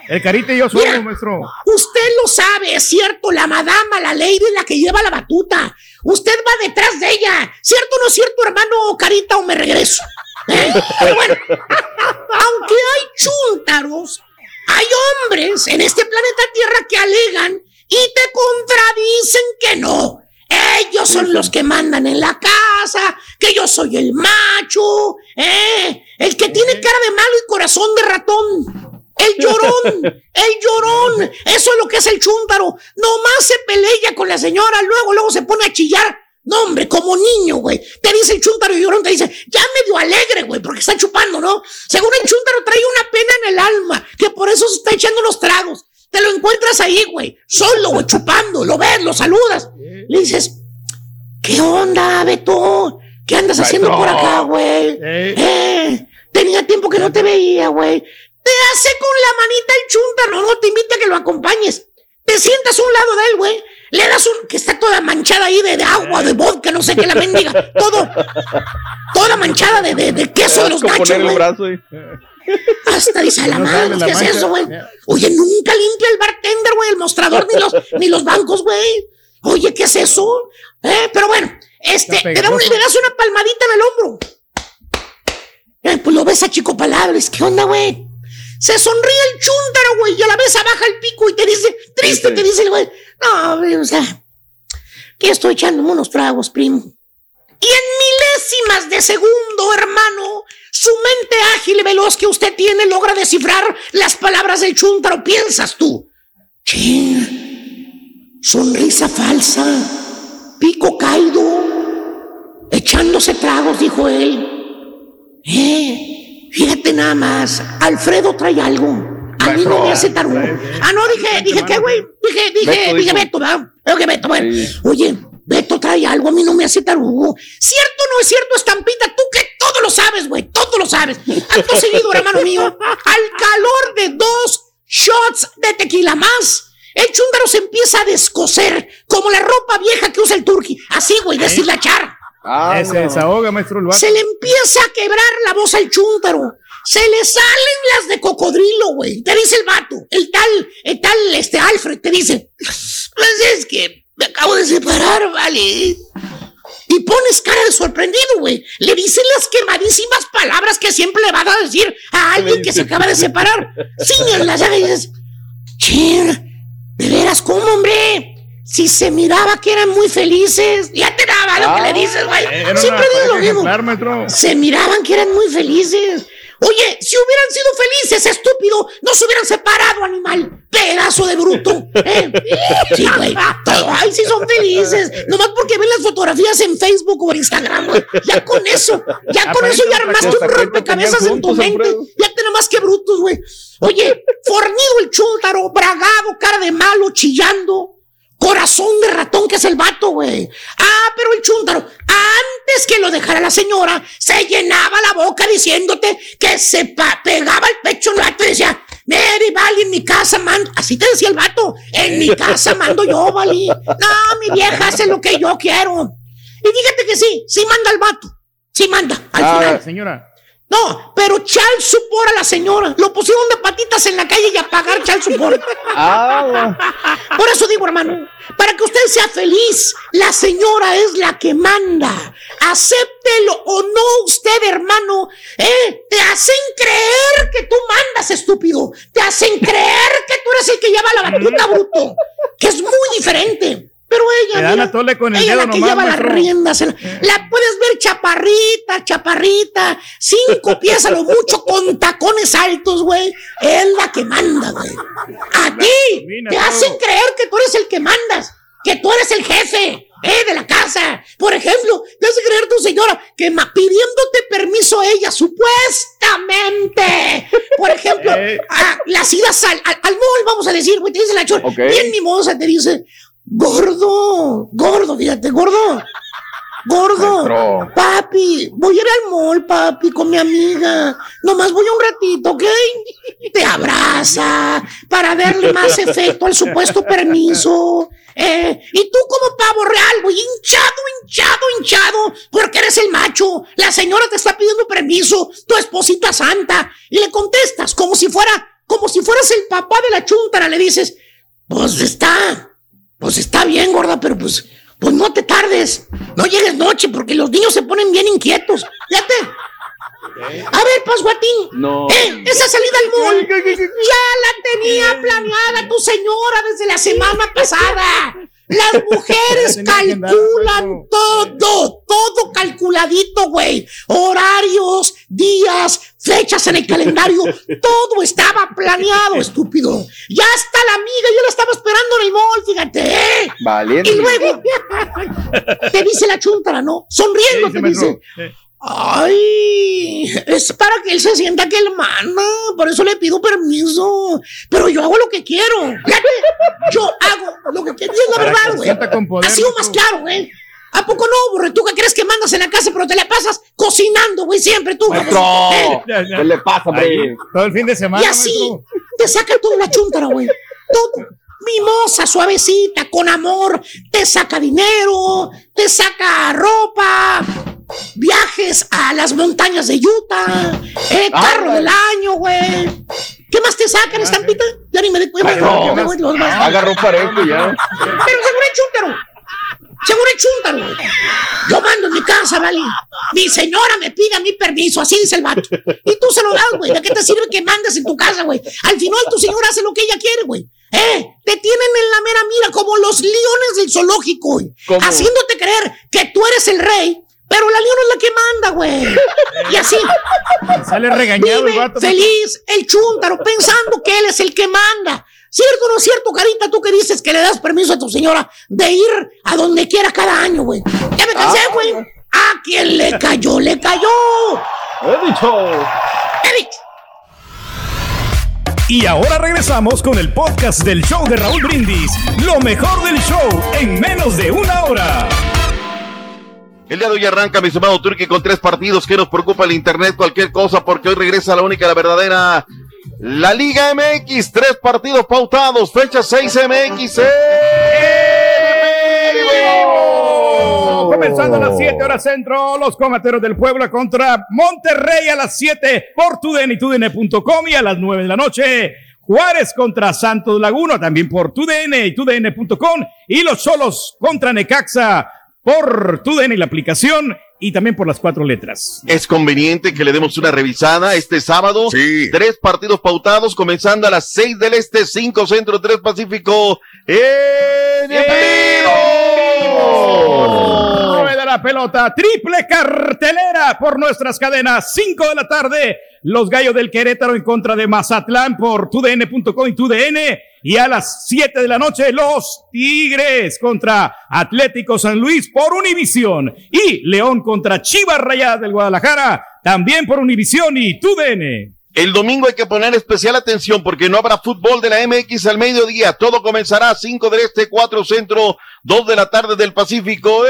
El carita y yo somos, Mira. maestro. Usted lo sabe, es cierto, la madama, la lady es la que lleva la batuta. Usted va detrás de ella. ¿Cierto o no es cierto, hermano Carita, o me regreso? Pero bueno, aunque hay chúntaros, hay hombres en este planeta Tierra que alegan y te contradicen que no. Ellos son los que mandan en la casa, que yo soy el macho, ¿eh? El que tiene cara de malo y corazón de ratón. El llorón, el llorón, eso es lo que es el chúntaro. Nomás se pelea con la señora, luego, luego se pone a chillar. No, hombre, como niño, güey. Te dice el chúntaro y llorón, te dice, ya medio alegre, güey, porque está chupando, ¿no? Según el chúntaro trae una pena en el alma, que por eso se está echando los tragos. Te lo encuentras ahí, güey, solo, güey, chupando, lo ves, lo saludas. Le dices, ¿qué onda, Beto? ¿Qué andas haciendo por acá, güey? Eh, tenía tiempo que no te veía, güey. Te hace con la manita el chúntaro, no te invita a que lo acompañes. Te sientas a un lado de él, güey. Le das un. que está toda manchada ahí de, de agua, de vodka, no sé qué la mendiga. Todo. Toda manchada de, de, de queso de los nachos, güey. Hasta dice a la No madre, ¿qué es eso, güey? Oye, nunca limpia el bartender, güey, el mostrador, ni los, ni los bancos, güey. Oye, ¿qué es eso? Eh, pero bueno, este, Está te da un- pegajoso. le das una palmadita en el hombro. Eh, pues lo ves a Chico Palabras, ¿qué onda, güey? Se sonríe el chúntaro, güey, y a la vez baja el pico y te dice, triste, te dice el güey, no, güey, o sea, que estoy echándome unos tragos, primo. Y en milésimas de segundo, hermano, su mente ágil y veloz que usted tiene logra descifrar las palabras del chúntaro. Piensas tú. Chin, sonrisa falsa, pico caído, echándose tragos, dijo él. Eh, fíjate nada más, Alfredo trae algo. A mí no me hace tarugo. Ah, no, dije, dije, ¿qué, güey? Dije, dije, Beto dije. Beto, ¿verdad? Creo que Beto, bueno. Oye, Beto trae algo, a mí no me hace tarugo. ¿Cierto o no es cierto, estampita? Tú que todo lo sabes, güey, todo lo sabes. Acto seguido, hermano mío, al calor de dos shots de tequila más, el chúndaro se empieza a descoser como la ropa vieja que usa el turqui. Así, güey, deshilachar. Eh, se desahoga, maestro el. Se le empieza a quebrar la voz al chúntaro. Se le salen las de cocodrilo, güey. Te dice el vato, el tal, el tal, este Alfred, te dice, pues es que me acabo de separar, vale. Y pones cara de sorprendido, güey. Le dicen las quemadísimas palabras que siempre le van a decir a alguien que se acaba de separar. Sin las llagas y dices, chin, ¿de veras cómo, hombre? Si se miraba que eran muy felices, ya te daba lo que le dices, güey. Siempre digo lo mismo. Se miraban que eran muy felices. Oye, si hubieran sido felices, estúpido, no se hubieran separado, animal. Pedazo de bruto. ¿eh? Sí, güey. Ay, sí son felices. Nomás porque ven las fotografías en Facebook o en Instagram, güey. Ya con eso, ya con eso ya armaste un rompecabezas en tu mente. Ya tenés más que brutos, güey. Oye, fornido el chúntaro, bragado, cara de malo, chillando. Corazón de ratón que es el vato, güey. Ah, pero el chúntaro, antes que lo dejara la señora, se llenaba la boca diciéndote que se pegaba el pecho en el vato y decía, Mary, vale, en mi casa mando. Así te decía el vato. En mi casa mando yo, vale. No, mi vieja hace lo que yo quiero. Y fíjate que sí, sí manda el vato. Sí manda, al Ah, final. señora. No, pero chal support a la señora. Lo pusieron de patitas en la calle y a pagar chal support. Por eso digo, hermano, para que usted sea feliz, la señora es la que manda. Acéptelo o no usted, hermano. ¿eh? Te hacen creer que tú mandas, estúpido. Te hacen creer que tú eres el que lleva la batuta, bruto. Que es muy diferente. Pero ella, Le dan mira, a tole con el ella dedo la que nomás, lleva las riendas. La, la puedes ver chaparrita, chaparrita, cinco pies a lo mucho con tacones altos, güey. Es la que manda, güey. A ti te hacen creer que tú eres el que mandas, que tú eres el jefe. Eh, de la casa. Por ejemplo, te hace creer tu señora que ma- pidiéndote permiso a ella, supuestamente. Por ejemplo, a las idas al, al, al mall, vamos a decir, güey, te dice la chora, bien mimosa, te dice, gordo, gordo, fíjate, gordo. Gordo, papi, voy a ir al mall, papi, con mi amiga. Nomás voy un ratito, ¿ok? Te abraza para darle más efecto al supuesto permiso. Eh, y tú como pavo real, güey, hinchado, hinchado, hinchado, porque eres el macho. La señora te está pidiendo permiso, tu esposita santa, y le contestas como si fuera, como si fueras el papá de la chuntara. Le dices, pues está, pues está bien, gorda, pero pues, pues no te tardes. No llegues noche porque los niños se ponen bien inquietos. Fíjate. A ver, Pasguatín. No. Eh, esa salida al mall ya la tenía planeada tu señora desde la semana pasada. Las mujeres calculan todo, todo calculadito, güey. Horarios, días, fechas en el calendario, todo estaba planeado, estúpido. Ya está la amiga, yo la estaba esperando en el mall, fíjate. ¿eh? Valiente. Y luego te dice la chuntara, ¿no? Sonriendo te dice. Ay, es para que él se sienta que él manda, por eso le pido permiso. Pero yo hago lo que quiero. Yo hago lo que quiero. Es la que verdad, güey. sienta con poder, Ha sido más claro, güey. ¿A poco no, burro? ¿Tú qué crees que mandas en la casa, pero te la pasas cocinando, güey? Siempre tú. Maestro, Eh, ¿qué le pasa, hombre? Todo el fin de semana. y así te saca toda la chuntara, güey. Todo. Mimosa, suavecita, con amor. Te saca dinero, te saca ropa, viajes a las montañas de Utah, eh, carro Ah, del año, güey. ¿Qué más te sacan, estampita? Ya ni me de cuenta. No, agarró parejo ya. Pero seguro es chúntaro. Seguro es chúntaro. Yo mando en mi casa, ¿vale? Mi señora me pide a mí permiso, así dice el vato. Y tú se lo das, güey. ¿De qué te sirve que mandes en tu casa, güey? Al final tu señora hace lo que ella quiere, güey. ¿Eh? Te tienen en la mera mira como los leones del zoológico, güey. ¿Cómo? Haciéndote creer que tú eres el rey. Pero la leona es la que manda, güey. Y así. Sale regañado el vato. feliz el chúntaro pensando que él es el que manda. ¿Cierto o no es cierto, Carita? Tú que dices que le das permiso a tu señora de ir a donde quiera cada año, güey. Ya me cansé, Ah. güey. A quien le cayó, le cayó. He dicho. He dicho. Y ahora regresamos con el podcast del show de Raúl Brindis. Lo mejor del show en menos de una hora. El día de hoy arranca, mi estimado Turki, con tres partidos que nos preocupa el internet, cualquier cosa, porque hoy regresa la única, la verdadera, la Liga MX. Tres partidos pautados, fecha 6 MX. Comenzando a las 7 horas centro, los comateros del Puebla contra Monterrey a las 7 por TUDN.com y a las 9 de la noche. Juárez contra Santos Laguna, también por TUDN y TUDN.com. Y los Solos contra Necaxa por TUDN y la aplicación y también por las cuatro letras. Es conveniente que le demos una revisada este sábado. Tres partidos pautados, comenzando a las 6 del Este, 5 Centro, 3 Pacífico. ¡En Rueda la pelota, triple cartelera por nuestras cadenas, 5 de la tarde, los Gallos del Querétaro en contra de Mazatlán por tudn.com y tudn, y a las 7 de la noche, los Tigres contra Atlético San Luis por Univisión, y León contra Chivas Rayadas del Guadalajara, también por Univisión y tudn. El domingo hay que poner especial atención porque no habrá fútbol de la MX al mediodía. Todo comenzará a 5 del Este, 4 Centro, 2 de la tarde del Pacífico.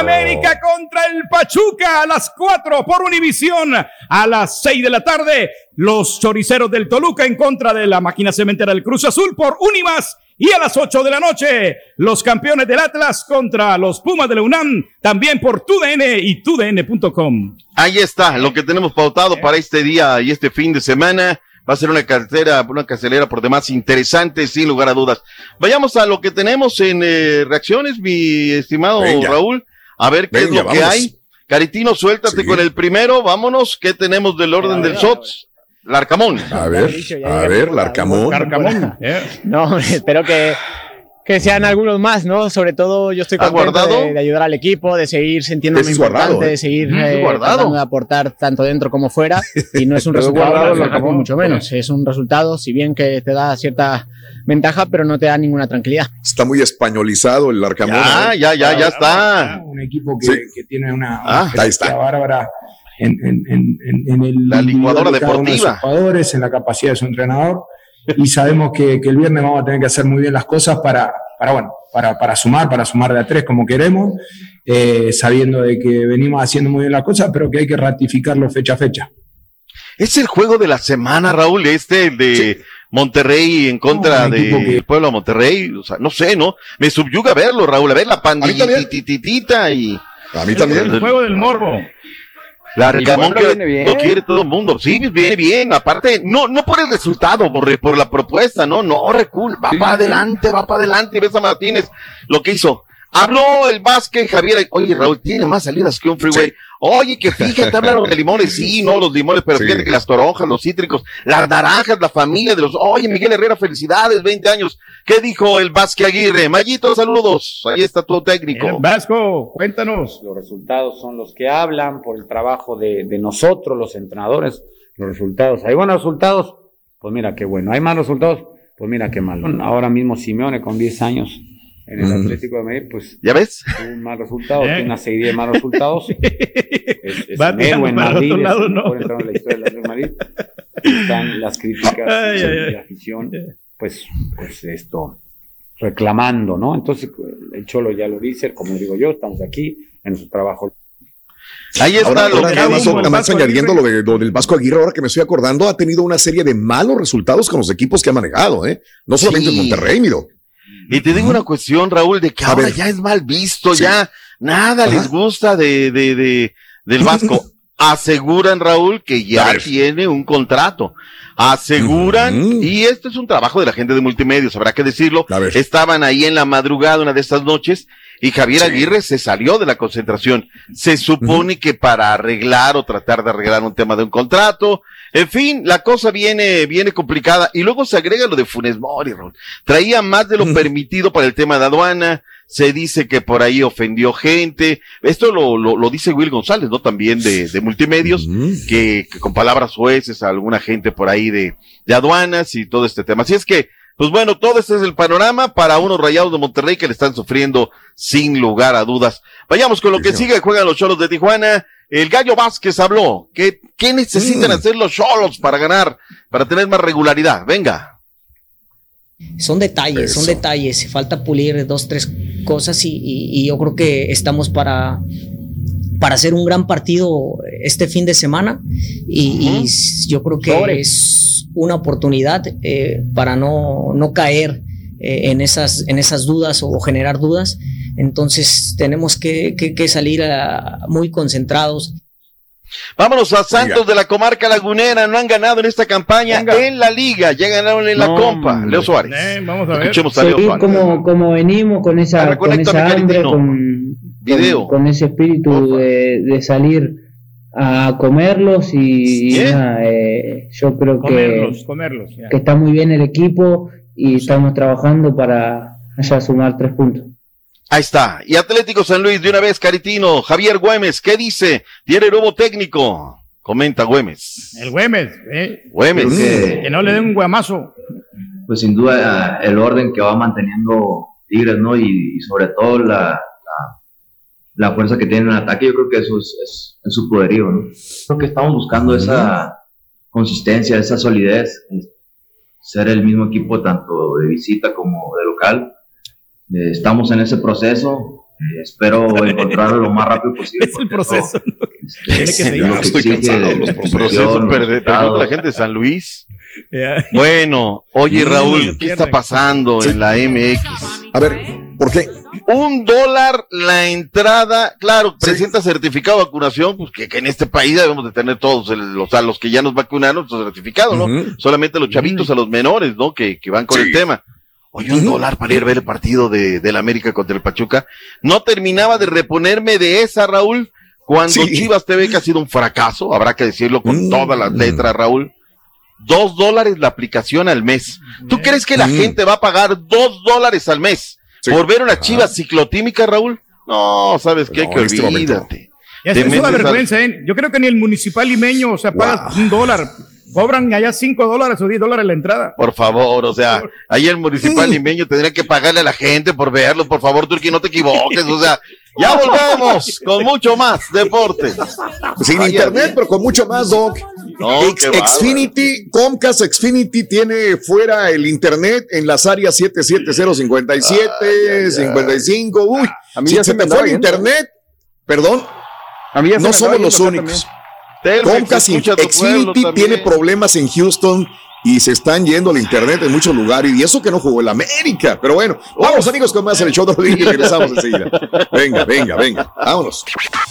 América contra el Pachuca a las 4 por Univisión. A las 6 de la tarde, los choriceros del Toluca en contra de la máquina cementera del Cruz Azul por Unimas. Y a las 8 de la noche, los campeones del Atlas contra los Pumas de la UNAM, también por TUDN y TUDN.com. Ahí está, lo que tenemos pautado para este día y este fin de semana. Va a ser una cartera, una cartelera por demás interesante, sin lugar a dudas. Vayamos a lo que tenemos en eh, reacciones, mi estimado Venga. Raúl. A ver qué es lo que hay. Caritino, suéltate con el primero. Vámonos. ¿Qué tenemos del orden del SOTS? Larcamón. A ver, a ver, Larcamón. No, hombre, espero que, que sean algunos más, ¿no? Sobre todo yo estoy ¿Has contento de, de ayudar al equipo, de seguir sintiéndome importante, guardado, ¿eh? de seguir eh, tratando de aportar tanto dentro como fuera. Y no es un resultado, guardado, ni Larcamón. mucho menos. Es un resultado, si bien que te da cierta ventaja, pero no te da ninguna tranquilidad. Está muy españolizado el Larcamón. Ya, ¿eh? ya, ya, ya está. Un equipo que, Sí. que tiene una, Ah, una ahí está. bárbara en, en, en, en- el La licuadora de de deportiva. sus jugadores, en la capacidad de su entrenador. Y sabemos que, que el viernes vamos a tener que hacer muy bien las cosas para, para bueno, para, para sumar, para sumar de a tres como queremos, eh, sabiendo de que venimos haciendo muy bien las cosas, pero que hay que ratificarlo fecha a fecha. Es el juego de la semana, Raúl, este el de Monterrey en contra un equipo de que- Pueblo de Monterrey. O sea, no sé, ¿no? Me subyuga verlo, Raúl, a ver la pandillitititita y... A mí también. El juego del morbo. La Puebla que viene lo quiere todo el mundo. Sí, viene bien. Aparte, no, no por el resultado, por, por la propuesta, no, no, recul, va para adelante, va para adelante. Ves a Martínez lo que hizo. Habló el Vázquez, Javier. Oye, Raúl, tiene más salidas que un freeway. Oye, que fíjate, hablaron de limones. Sí, no, los limones, pero Sí. fíjate que las toronjas, los cítricos, las naranjas, la familia de los. Oye, Miguel Herrera, felicidades, 20 años. ¿Qué dijo el Vázquez Aguirre? Mayito, saludos. Ahí está tu técnico. Vasco, cuéntanos. Los resultados son los que hablan por el trabajo de, de nosotros, los entrenadores. Los resultados. ¿Hay buenos resultados? Pues mira qué bueno. ¿Hay malos resultados? Pues mira qué malo. Ahora mismo Simeone con 10 años en el. Atlético de Madrid, pues. ¿Ya ves? tuvo Un mal resultado, Eh. tiene una serie de malos resultados. es, es Va un héroe en Madrid, es lado, el ¿no? de la historia del Atlético de Madrid. Están las críticas Ay, de ay, la afición, pues, pues esto, reclamando, ¿no? Entonces, el Cholo ya lo dice, como digo yo, estamos aquí en nuestro trabajo. Ahí está Ahora, lo ahora que nada más, añadiendo lo, de- lo del Vasco Aguirre, ahora que me estoy acordando, ha tenido una serie de malos resultados con los equipos que ha manejado, ¿eh? No solamente Sí. en Monterrey, miro. Y te digo una cuestión, Raúl, de que A ahora ver. ya es mal visto, Sí. ya nada Ajá. les gusta de, de, de, del Vasco. Aseguran, Raúl, que ya tiene un contrato. Aseguran, y este es un trabajo de la gente de multimedios, habrá que decirlo. Estaban ahí en la madrugada una de estas noches y Javier Aguirre se salió de la concentración. Se supone que para arreglar o tratar de arreglar un tema de un contrato. En fin, la cosa viene, viene complicada. Y luego se agrega lo de Funes Mori, Raúl. Traía más de lo permitido para el tema de aduana. Se dice que por ahí ofendió gente. Esto lo, lo, lo dice Will González, ¿no? También de, de multimedios, que, que con palabras jueces a alguna gente por ahí de, de aduanas y todo este tema. Así es que, pues bueno, todo este es el panorama para unos rayados de Monterrey que le están sufriendo sin lugar a dudas. Vayamos con lo que sigue, juegan los cholos de Tijuana. El Gallo Vázquez habló. ¿Qué, qué necesitan hacer los cholos para ganar, para tener más regularidad? Venga. Son detalles, son detalles. Falta pulir dos, tres cosas y, y- y yo creo que estamos para, para hacer un gran partido este fin de semana y, yo creo que Sobre. es una oportunidad eh, para no, no caer eh, en, esas, en esas dudas o generar dudas. Entonces tenemos que, que- que salir ah, muy concentrados. Vámonos a Santos de la comarca lagunera. No han ganado en esta campaña en la liga. Ya ganaron en la No, compa. Leo Suárez. Eh, vamos a ver. Escuchemos a Leo Suárez. como, como venimos con esa, con Reconecta, esa hambre, con, Video. con, con ese espíritu de, de salir a comerlos y, y Bien. nada, eh, yo creo que, Comerlos, que está muy bien el equipo y estamos trabajando para allá sumar tres puntos. Ahí está. Y Atlético San Luis, de una vez, Caritino. Javier Güemes, ¿qué dice? Tiene nuevo técnico. Comenta Güemes. El Güemes, ¿eh? Güemes. Que no le den un guamazo. pues sin duda el orden que va manteniendo Tigres, ¿no? Y, y sobre todo la, la, la fuerza que tiene en el ataque, yo creo que eso es, es, es su poderío, ¿no? Creo que estamos buscando esa consistencia, esa solidez, ser el mismo equipo tanto de visita como de local. Eh, estamos en ese proceso, eh, espero encontrarlo lo más rápido posible. Es el proceso. Tiene que exige de los procesos. Pregunta la gente de San Luis. Bueno, oye Raúl, ¿qué está pasando en la MX? A ver, ¿por qué? Un dólar la entrada, claro, presenta certificado de vacunación, pues que, que en este país debemos de tener todos, el- los, a los que ya nos vacunaron, su certificado, ¿no? Ujú. Solamente los chavitos, a los menores, ¿no? Que, que van con Sí. el tema. Oye, un dólar para ir a ver el partido de, del América contra el Pachuca. No terminaba de reponerme de esa, Raúl, cuando Sí. Chivas TV, que ha sido un fracaso, habrá que decirlo con Mm. todas las letras, Raúl. Dos dólares la aplicación al mes. ¿Tú crees que la Mm. gente va a pagar dos dólares al mes Sí. por ver una Chivas ciclotímica, Raúl? No, ¿sabes qué? No, que este no. olvídate. Ya Te es una vergüenza, ¿eh? Yo creo que ni el municipal limeño, o sea, paga un dólar. Cobran allá cinco dólares o diez dólares la entrada. Por favor, o sea, ahí el municipal limeño tendría que pagarle a la gente por verlo. Por favor, Turki, no te equivoques. O sea, ya volvemos con mucho más deportes. Sin internet, pero con mucho más, Doc. No, Ex-. Xfinity, Comcast Xfinity tiene fuera el internet en las áreas 77057, 55. Uy, A mí si ya se se me fue el yendo. internet, perdón, A mí ya se no me somos los únicos. Comcast Xfinity también. tiene problemas en Houston y se están yendo al internet en muchos lugares y eso que no jugó el América. Pero bueno, vamos amigos con más en el show de y regresamos enseguida. Venga, venga, venga, vámonos.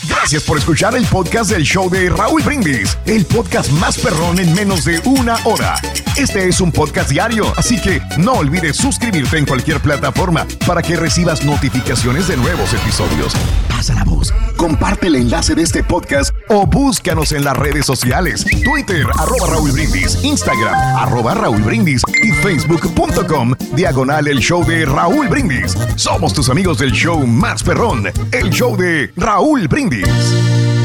Gracias por escuchar el podcast del show de Raúl Brindis, el podcast más perrón en menos de una hora. Este es un podcast diario, así que no olvides suscribirte en cualquier plataforma para que recibas notificaciones de nuevos episodios. Pasa la voz, comparte el enlace de este podcast o búscanos en las redes sociales, Twitter, arroba Raúl Brindis, Instagram, arroba Raúl Brindis y facebook.com, diagonal el show de Raúl Brindis. Somos tus amigos del show más perrón, el show de Raúl Brindis.